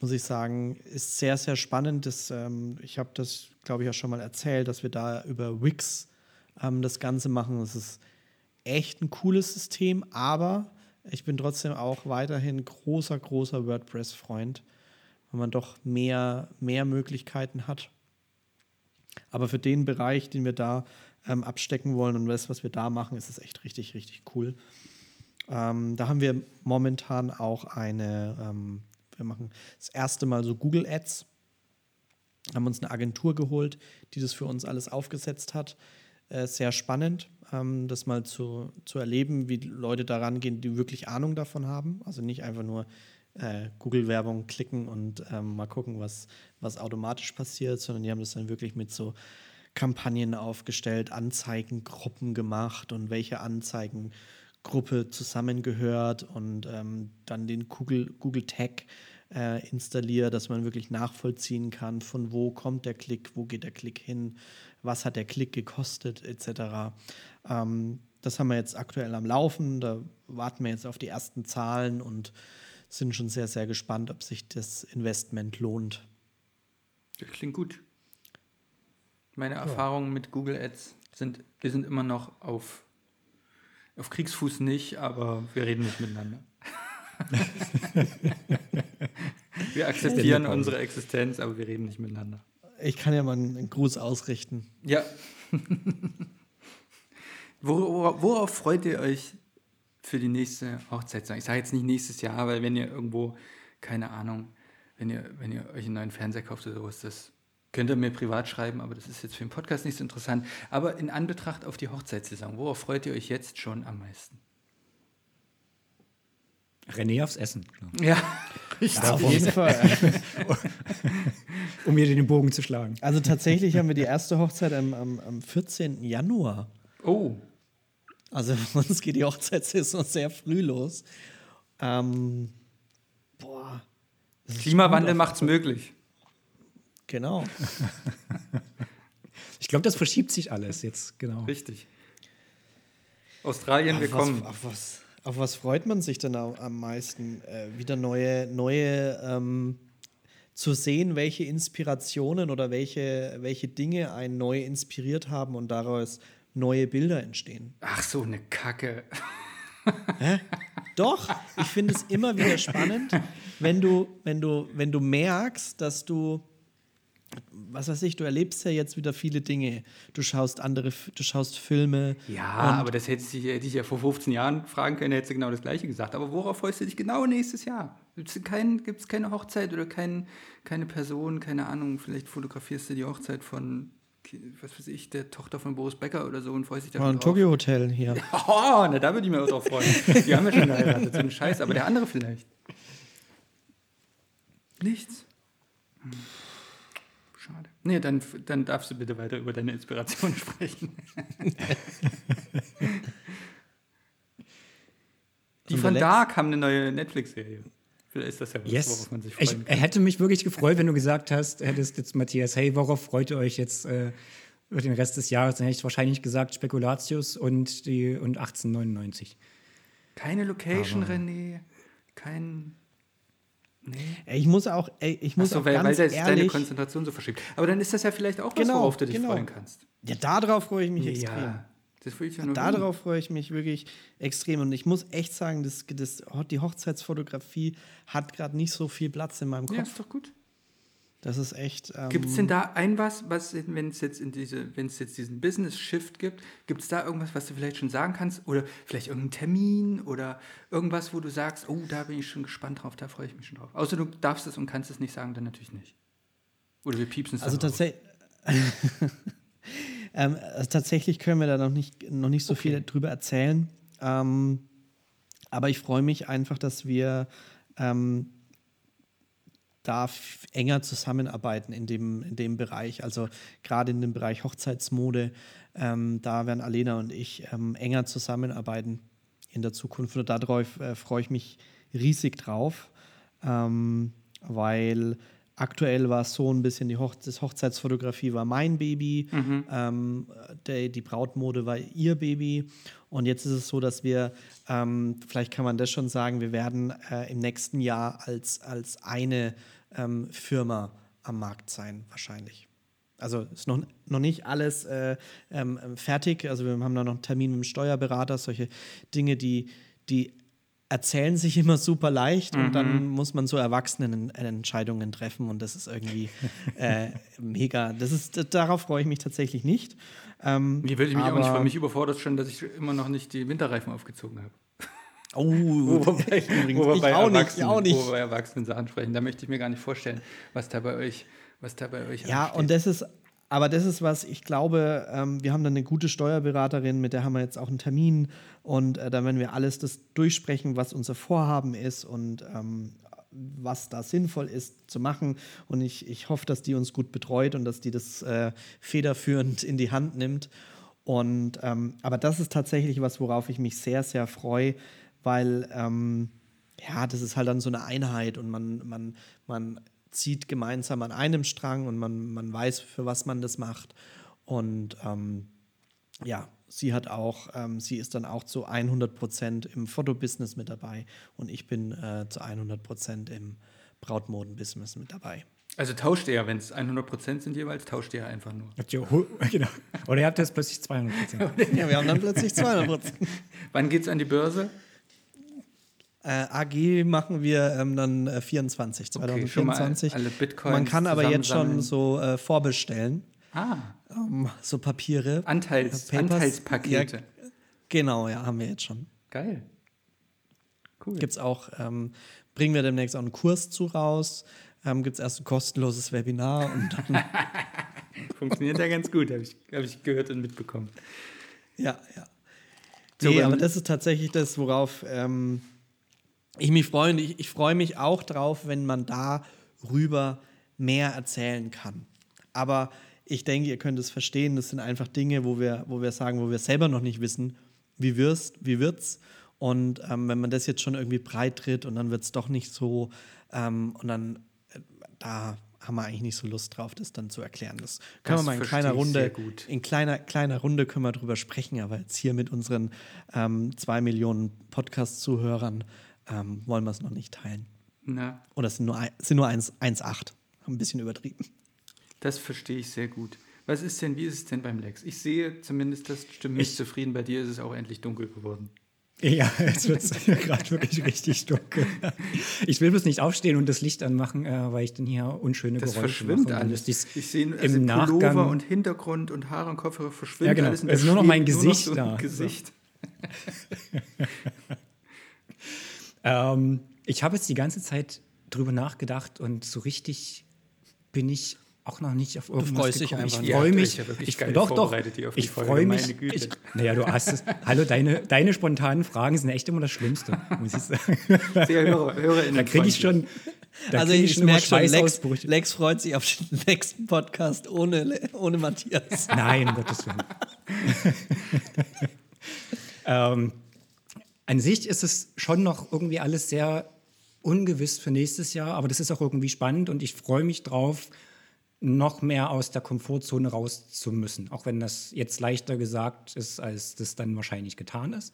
muss ich sagen, ist sehr, sehr spannend. Das, ähm, ich habe das, glaube ich, ja schon mal erzählt, dass wir da über Wix ähm, das Ganze machen. Das ist echt ein cooles System, aber ich bin trotzdem auch weiterhin großer, großer WordPress-Freund, weil man doch mehr, mehr Möglichkeiten hat. Aber für den Bereich, den wir da ähm, abstecken wollen und das, was wir da machen, ist es echt richtig, richtig cool. Ähm, da haben wir momentan auch eine, ähm, wir machen das erste Mal so Google Ads, haben uns eine Agentur geholt, die das für uns alles aufgesetzt hat. Äh, sehr spannend, ähm, das mal zu, zu erleben, wie Leute daran gehen, die wirklich Ahnung davon haben. Also nicht einfach nur äh, Google-Werbung klicken und ähm, mal gucken, was, was automatisch passiert, sondern die haben das dann wirklich mit so Kampagnen aufgestellt, Anzeigengruppen gemacht und welche Anzeigengruppe zusammengehört und ähm, dann den Google, Google Tag äh, installiert, dass man wirklich nachvollziehen kann, von wo kommt der Klick, wo geht der Klick hin, was hat der Klick gekostet, etc. Ähm, das haben wir jetzt aktuell am Laufen, da warten wir jetzt auf die ersten Zahlen und sind schon sehr, sehr gespannt, ob sich das Investment lohnt. Das klingt gut. Meine Erfahrungen mit Google Ads sind, wir sind immer noch auf, auf Kriegsfuß nicht, aber wir reden nicht miteinander. wir akzeptieren unsere Existenz, aber wir reden nicht miteinander. Ich kann ja mal einen Gruß ausrichten. Ja. Wor- wor- Worauf freut ihr euch für die nächste Hochzeitssaison? Ich sage jetzt nicht nächstes Jahr, weil wenn ihr irgendwo, keine Ahnung, wenn ihr, wenn ihr euch einen neuen Fernseher kauft oder sowas, das könnt ihr mir privat schreiben, aber das ist jetzt für den Podcast nicht so interessant. Aber in Anbetracht auf die Hochzeitssaison, worauf freut ihr euch jetzt schon am meisten? René aufs Essen, glaub ich. Ja, Auf jeden Fall. um mir den Bogen zu schlagen. Also tatsächlich haben wir die erste Hochzeit am, am, am 14. Januar. Oh, Also für uns geht die Hochzeitssaison sehr früh los. Ähm, boah. Klimawandel macht es möglich. Genau. Ich glaube, das verschiebt sich alles jetzt, genau. Richtig. Australien, wir Auf was, kommen. auf, was, auf was freut man sich denn am, meisten? Äh, wieder neue, neue ähm, zu sehen, welche Inspirationen oder welche, welche Dinge einen neu inspiriert haben und daraus neue Bilder entstehen. Ach so, eine Kacke. Doch, ich finde es immer wieder spannend, wenn du, wenn du, wenn du merkst, dass du, was weiß ich, du erlebst ja jetzt wieder viele Dinge. Du schaust andere, du schaust Filme. Ja, aber das hätte ich, hätte ich ja vor 15 Jahren fragen können, hättest du genau das Gleiche gesagt. Aber worauf freust du dich genau nächstes Jahr? Gibt es kein, gibt's keine Hochzeit oder kein, keine Person, keine Ahnung, vielleicht fotografierst du die Hochzeit von, was weiß ich, der Tochter von Boris Becker oder so und freust dich da Ein Tokyo Hotel hier. Oh, na, da würde ich mir auch drauf freuen. Die haben ja schon geheiratet, so ein Scheiß, aber der andere vielleicht. Nichts. Hm. Nee, dann, dann darfst du bitte weiter über deine Inspiration sprechen. Die von Dark haben eine neue Netflix-Serie. Vielleicht ist das ja was, Yes. worauf man sich Ich freuen kann. hätte mich wirklich gefreut, wenn du gesagt hast, hättest jetzt Matthias, hey, worauf freut ihr euch jetzt äh, über den Rest des Jahres? Dann hätte ich wahrscheinlich gesagt Spekulatius und, die, und 1899. Keine Location, René. Kein. Nee. Ich muss auch, ey, ich muss Achso, auch weil, weil ganz das deine Konzentration so verschiebt. Aber dann ist das ja vielleicht auch was, Genau, worauf du dich genau. freuen kannst. ja, darauf freue ich mich extrem. Ja, das will ich ja Darauf freue ich mich wirklich extrem. Und ich muss echt sagen, das, das, die Hochzeitsfotografie hat gerade nicht so viel Platz in meinem Ja, Kopf. ist doch gut. Das ist echt. Ähm, Gibt es denn da ein was, was, wenn es jetzt in diese, wenn es jetzt diesen Business-Shift gibt, gibt es da irgendwas, was du vielleicht schon sagen kannst? Oder vielleicht irgendeinen Termin oder irgendwas, wo du sagst, oh, da bin ich schon gespannt drauf, da freue ich mich schon drauf. Außer du darfst es und kannst es nicht sagen, dann natürlich nicht. Oder wir piepsen es Also tatsächlich. ähm, also tatsächlich können wir da noch nicht, noch nicht so Okay. viel drüber erzählen. Ähm, aber ich freue mich einfach, dass wir ähm, da enger zusammenarbeiten in dem, in dem Bereich. Also gerade in dem Bereich Hochzeitsmode. Ähm, da werden Alena und ich ähm, enger zusammenarbeiten in der Zukunft. Und darauf äh, freue ich mich riesig drauf, ähm, weil aktuell war es so ein bisschen, die Hoch das Hochzeitsfotografie war mein Baby, ähm, der, die Brautmode war ihr Baby. Und jetzt ist es so, dass wir, ähm, vielleicht kann man das schon sagen, wir werden äh, im nächsten Jahr als, als eine ähm, Firma am Markt sein, wahrscheinlich. Also ist noch, noch nicht alles äh, ähm, fertig. Also wir haben da noch einen Termin mit dem Steuerberater, solche Dinge, die, die erzählen sich immer super leicht und dann muss man so Erwachsenen Entscheidungen treffen und das ist irgendwie äh, mega. Das ist, darauf freue ich mich tatsächlich nicht. Ähm, Hier würde ich mich auch nicht von mich überfordert schon, dass ich immer noch nicht die Winterreifen aufgezogen habe. Oh, Wobei, übrigens, wo ich bei auch nicht, ich auch nicht. Wo wir bei Erwachsenen Sachen sprechen. Da möchte ich mir gar nicht vorstellen, was da bei euch, was da bei euch Ja, ansteht. und das ist, aber das ist was, ich glaube, ähm, wir haben dann eine gute Steuerberaterin, mit der haben wir jetzt auch einen Termin und äh, dann werden wir alles das durchsprechen, was unser Vorhaben ist und ähm, was da sinnvoll ist zu machen. Und ich, ich hoffe, dass die uns gut betreut und dass die das äh, federführend in die Hand nimmt. Und ähm, aber das ist tatsächlich was, worauf ich mich sehr, sehr freue, weil ähm, ja, das ist halt dann so eine Einheit und man, man, man zieht gemeinsam an einem Strang und man, man weiß, für was man das macht. Und ähm, ja, sie hat auch, ähm, sie ist dann auch zu 100 Prozent im Fotobusiness mit dabei und ich bin äh, zu 100 Prozent im Brautmodenbusiness mit dabei. Also tauscht ihr ja, wenn es 100% sind jeweils, tauscht ihr ja einfach nur. Genau. Oder ihr habt jetzt plötzlich 200 Prozent. Ja, wir haben dann plötzlich 200 Prozent. Wann geht es an die Börse? Äh, AG machen wir ähm, dann äh, 24, Okay, schon mal 2024. alle Bitcoins Man kann aber jetzt schon so äh, vorbestellen, Ah, ähm, so Papiere. Anteils, Äh, Papers. Anteilspakete. Ja, genau, ja, haben wir jetzt schon. Geil. Cool. Gibt es auch, ähm, bringen wir demnächst auch einen Kurs zu raus. Ähm, Gibt es erst ein kostenloses Webinar und dann, Funktioniert ja ganz gut, habe ich, hab ich gehört und mitbekommen. ja, ja. Nee, aber das ist tatsächlich das, worauf ähm, ich mich freue. Und ich, ich freue mich auch drauf, wenn man darüber mehr erzählen kann. Aber ich denke, ihr könnt es verstehen, das sind einfach Dinge, wo wir, wo wir sagen, wo wir selber noch nicht wissen, wie wir's, wie wird's. Und ähm, wenn man das jetzt schon irgendwie breit tritt und dann wird es doch nicht so, ähm, und dann, äh, da haben wir eigentlich nicht so Lust drauf, das dann zu erklären. Das können Das wir mal in kleiner Runde, in kleiner, kleiner Runde können wir drüber sprechen, aber jetzt hier mit unseren ähm, zwei Millionen Podcast-Zuhörern ähm, wollen wir es noch nicht teilen. Na, Oder es sind nur, ein- sind nur 1 1,8. Haben ein bisschen übertrieben. das verstehe ich sehr gut. Was ist denn, wie ist es denn beim Lex? Ich sehe zumindest, das stimmt mich Ich- zufrieden. Bei dir ist es auch endlich dunkel geworden. Ja, jetzt wird es gerade wirklich richtig dunkel. Ich will bloß nicht aufstehen und das Licht anmachen, äh, weil ich dann hier unschöne Das Geräusche verschwimmt mache. Und dann alles. ich's Ich sehe im also Nachgang Pullover und Hintergrund und Haare und Kopfhörer verschwimmt Ja, genau. alles. Es ist nur noch mein Gesicht so ein da. Gesicht. Ähm, ich habe jetzt die ganze Zeit drüber nachgedacht und so richtig bin ich auch noch nicht auf irgendwas freust dich gekommen. einfach Ich freue mich. ja wirklich ich, doch, doch. Ich freue mich. meine Güte. Ich, naja, du hast es. Hallo, deine, deine spontanen Fragen sind echt immer das Schlimmste, muss ich sagen. Sehr Hörer, HörerInnen Da kriege ich schon. Da also ich, immer merke schon, Lex. Lex freut sich auf den nächsten Podcast ohne, ohne Matthias. Nein, um Gottes Willen. ähm, an sich ist es schon noch irgendwie alles sehr ungewiss für nächstes Jahr, aber das ist auch irgendwie spannend und ich freue mich drauf, noch mehr aus der Komfortzone raus zu müssen. Auch wenn das jetzt leichter gesagt ist, als das dann wahrscheinlich getan ist.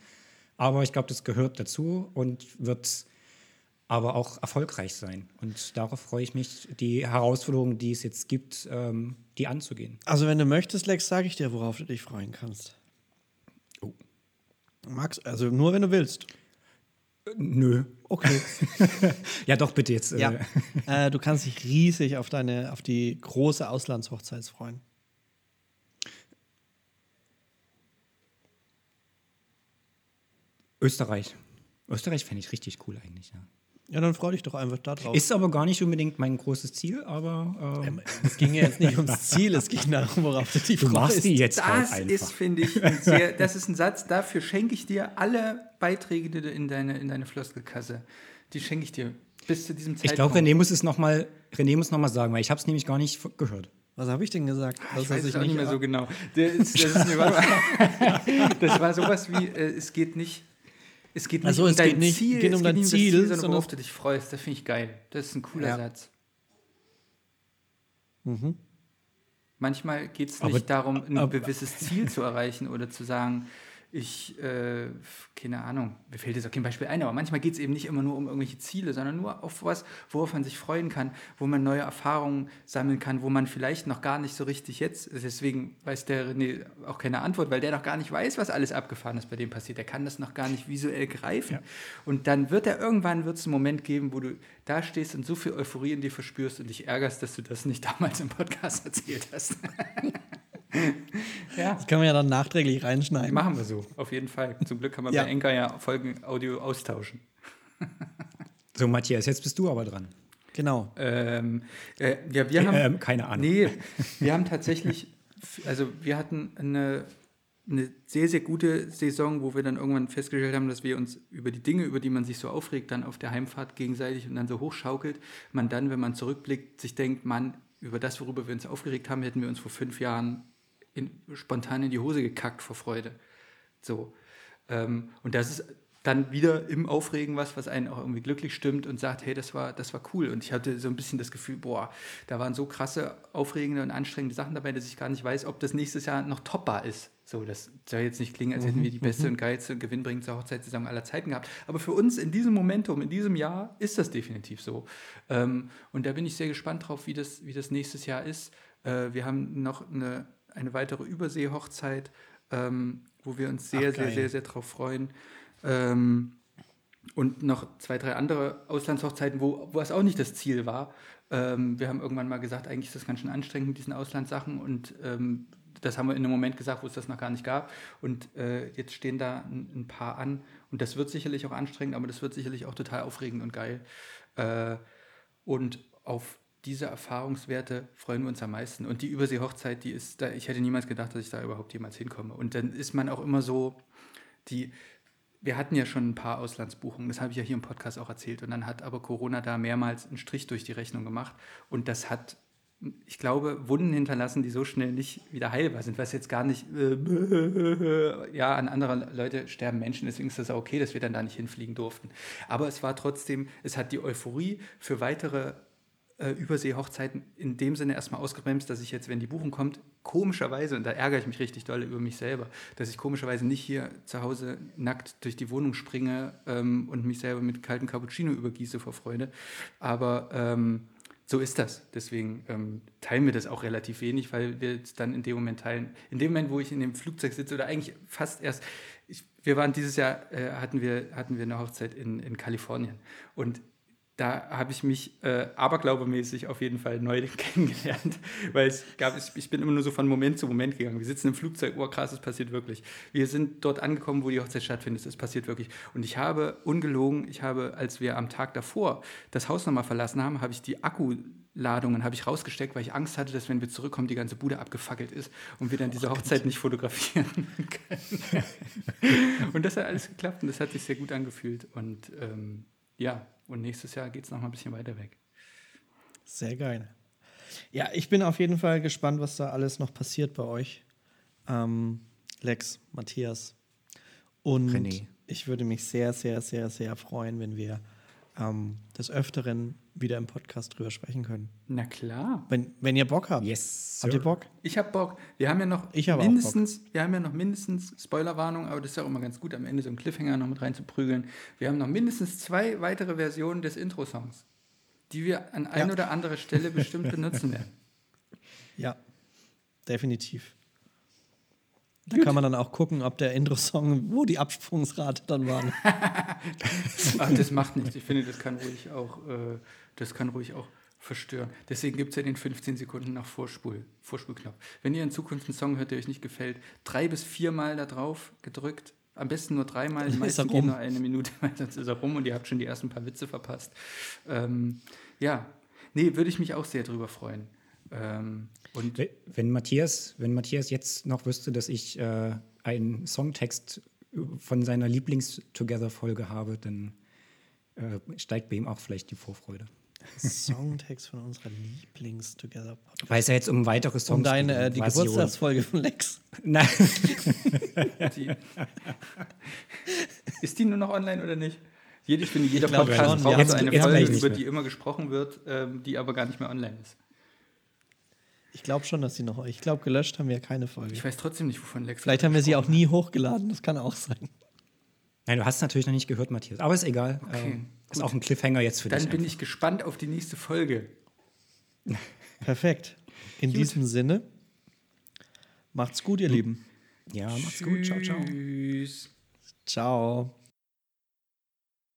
Aber ich glaube, das gehört dazu und wird aber auch erfolgreich sein. Und darauf freue ich mich, die Herausforderungen, die es jetzt gibt, ähm, die anzugehen. Also wenn du möchtest, Lex, sage ich dir, worauf du dich freuen kannst. Max, also nur wenn du willst. Nö. Okay. Ja, doch, bitte jetzt. ja. Äh, äh, du kannst dich riesig auf deine, auf die große Auslandshochzeit freuen. Österreich. Österreich fände ich richtig cool eigentlich, ja. Ja, dann freu dich doch einfach da drauf. Ist aber gar nicht unbedingt mein großes Ziel, aber äh, es ging ja jetzt nicht ums Ziel, es ging darum, worauf du dich du machst freust. die jetzt halt Das einfach. ist, finde ich, ein sehr, das ist ein Satz, dafür schenke ich dir alle Beiträge die du in deine, in deine Floskelkasse. Die schenke ich dir bis zu diesem Zeitpunkt. ich glaube, René muss es noch mal, René muss noch mal sagen, weil ich habe es nämlich gar nicht gehört. Was habe ich denn gesagt? ich Dass er weiß sich es auch nicht mehr so genau. Das, ist, das, ist mir, warte mal. das war sowas wie, äh, es geht nicht, es geht nicht Ach so, um dein nicht- Ziel, geht um dein nicht Ziel, das Ziel, sondern worauf du dich freust. Das finde ich geil. Das ist ein cooler Ja. Satz. Mhm. Manchmal geht es nicht darum, ein aber- gewisses Ziel zu erreichen oder zu sagen, ich, äh, keine Ahnung, mir fällt jetzt auch kein Beispiel ein, aber manchmal geht es eben nicht immer nur um irgendwelche Ziele, sondern nur auf was, worauf man sich freuen kann, wo man neue Erfahrungen sammeln kann, wo man vielleicht noch gar nicht so richtig jetzt, deswegen weiß der René auch keine Antwort, weil der noch gar nicht weiß, was alles abgefahren ist bei dem passiert. Der kann das noch gar nicht visuell greifen. Und dann wird er irgendwann wird es einen Moment geben, wo du da stehst und so viel Euphorie in dir verspürst und dich ärgerst, dass du das nicht damals im Podcast erzählt hast. ja. Das kann man ja dann nachträglich reinschneiden. Machen wir so, auf jeden Fall. Zum Glück kann man Ja. bei Enka ja Folgen Audio austauschen. So, Matthias, jetzt bist du aber dran. Genau. Ähm, äh, ja, wir haben, Ähm, keine Ahnung. Nee, wir haben tatsächlich, also wir hatten eine, eine sehr, sehr gute Saison, wo wir dann irgendwann festgestellt haben, dass wir uns über die Dinge, über die man sich so aufregt, dann auf der Heimfahrt gegenseitig und dann so hochschaukelt, man dann, wenn man zurückblickt, sich denkt, man, über das, worüber wir uns aufgeregt haben, hätten wir uns vor fünf Jahren in, spontan in die Hose gekackt vor Freude. So. Ähm, und das ist dann wieder im Aufregen was, was einen auch irgendwie glücklich stimmt und sagt, hey, das war, das war cool. Und ich hatte so ein bisschen das Gefühl, boah, da waren so krasse, aufregende und anstrengende Sachen dabei, dass ich gar nicht weiß, ob das nächstes Jahr noch toppbar ist. So, das soll jetzt nicht klingen, als hätten wir die beste und geilste und gewinnbringendste Hochzeitssaison aller Zeiten gehabt. Aber für uns in diesem Momentum, in diesem Jahr, ist das definitiv so. Ähm, und da bin ich sehr gespannt drauf, wie das, wie das nächstes Jahr ist. Äh, wir haben noch eine, eine weitere Übersee-Hochzeit, ähm, wo wir uns sehr, Ach, sehr, sehr, sehr drauf freuen. Ähm, und noch zwei, drei andere Auslandshochzeiten, wo, wo es auch nicht das Ziel war. Ähm, wir haben irgendwann mal gesagt, eigentlich ist das ganz schön anstrengend mit diesen Auslandssachen und ähm, das haben wir in einem Moment gesagt, wo es das noch gar nicht gab. Und äh, jetzt stehen da ein, ein paar an und das wird sicherlich auch anstrengend, aber das wird sicherlich auch total aufregend und geil. Äh, und auf diese Erfahrungswerte freuen wir uns am meisten. Und die Übersee-Hochzeit, die ist da, ich hätte niemals gedacht, dass ich da überhaupt jemals hinkomme. Und dann ist man auch immer so, die, wir hatten ja schon ein paar Auslandsbuchungen, das habe ich ja hier im Podcast auch erzählt. Und dann hat aber Corona da mehrmals einen Strich durch die Rechnung gemacht. Und das hat ich glaube, Wunden hinterlassen, die so schnell nicht wieder heilbar sind, was jetzt gar nicht, äh, ja, an anderer Leute sterben Menschen, deswegen ist das auch okay, dass wir dann da nicht hinfliegen durften. Aber es war trotzdem, es hat die Euphorie für weitere äh, Überseehochzeiten in dem Sinne erstmal ausgebremst, dass ich jetzt, wenn die Buchung kommt, komischerweise, und da ärgere ich mich richtig doll über mich selber, dass ich komischerweise nicht hier zu Hause nackt durch die Wohnung springe ähm, und mich selber mit kaltem Cappuccino übergieße vor Freude. Aber ähm, so ist das. Deswegen ähm, teilen wir das auch relativ wenig, weil wir es dann in dem Moment teilen. In dem Moment, wo ich in dem Flugzeug sitze, oder eigentlich fast erst, ich, wir waren dieses Jahr, äh, hatten, wir, hatten wir eine Hochzeit in, in Kalifornien. Und da habe ich mich äh, aberglaubemäßig auf jeden Fall neu kennengelernt, weil es gab, ich bin immer nur so von Moment zu Moment gegangen. Wir sitzen im Flugzeug, oh krass, es passiert wirklich. Wir sind dort angekommen, wo die Hochzeit stattfindet, es passiert wirklich. Und ich habe, ungelogen, ich habe, als wir am Tag davor das Haus nochmal verlassen haben, habe ich die Akkuladungen habe ich rausgesteckt, weil ich Angst hatte, dass wenn wir zurückkommen, die ganze Bude abgefackelt ist und wir dann diese Hochzeit nicht fotografieren können. und das hat alles geklappt und das hat sich sehr gut angefühlt. Und ähm, ja, und nächstes Jahr geht es noch mal ein bisschen weiter weg. Sehr geil. Ja, ich bin auf jeden Fall gespannt, was da alles noch passiert bei euch. Ähm, Lex, Matthias. Und René. ich würde mich sehr, sehr, sehr, sehr freuen, wenn wir ähm, des Öfteren wieder im Podcast drüber sprechen können. Na klar. Wenn, wenn ihr Bock habt. Yes. Habt ihr sir. Bock? Ich habe Bock. Wir haben ja noch Ich habe auch mindestens, wir haben ja noch mindestens Spoilerwarnung, aber das ist ja auch immer ganz gut, am Ende so einen Cliffhanger noch mit reinzuprügeln. Wir haben noch mindestens zwei weitere Versionen des Intro-Songs, die wir an ein Ja. oder anderer Stelle bestimmt benutzen werden. Ja, definitiv. Da kann man dann auch gucken, ob der Intro-Song, wo die Absprungsrate dann war. Ach, das macht nichts. Ich finde, das kann ruhig auch, äh, das kann ruhig auch verstören. Deswegen gibt es ja den 15 Sekunden nach Vorspul, Vorspulknopf. Wenn ihr in Zukunft einen Song hört, der euch nicht gefällt, drei bis viermal da drauf gedrückt. Am besten nur dreimal, die meisten gehen rum. nur eine Minute, weil sonst ist er rum und ihr habt schon die ersten paar Witze verpasst. Ähm, ja, nee, würde ich mich auch sehr drüber freuen. Ähm, und Wenn- Wenn Matthias, wenn Matthias jetzt noch wüsste, dass ich äh, einen Songtext von seiner Lieblings-Together-Folge habe, dann äh, steigt bei ihm auch vielleicht die Vorfreude. Songtext von unserer Lieblings-Together-Podcast. Weil es ja jetzt um weitere Songs Um deine, geht, äh, die. Geburtstagsfolge von Lex. Nein, die, ist die nur noch online oder nicht? Jede, ich finde, jeder Podcast braucht eine jetzt Folge, über die immer gesprochen wird, ähm, die aber gar nicht mehr online ist. Ich glaube schon, dass sie noch. Ich glaube, gelöscht haben wir keine Folge. Ich weiß trotzdem nicht, wovon Lex Vielleicht haben wir sie auch nie hochgeladen. Das kann auch sein. Nein, du hast es natürlich noch nicht gehört, Matthias. Aber ist egal. ähm, ist auch ein Cliffhanger jetzt für Dann dich. bin ich gespannt auf die nächste Folge. Perfekt. In diesem Sinne, macht's gut, ihr Lieben. ja, macht's gut. Ciao, ciao. Tschüss. Ciao.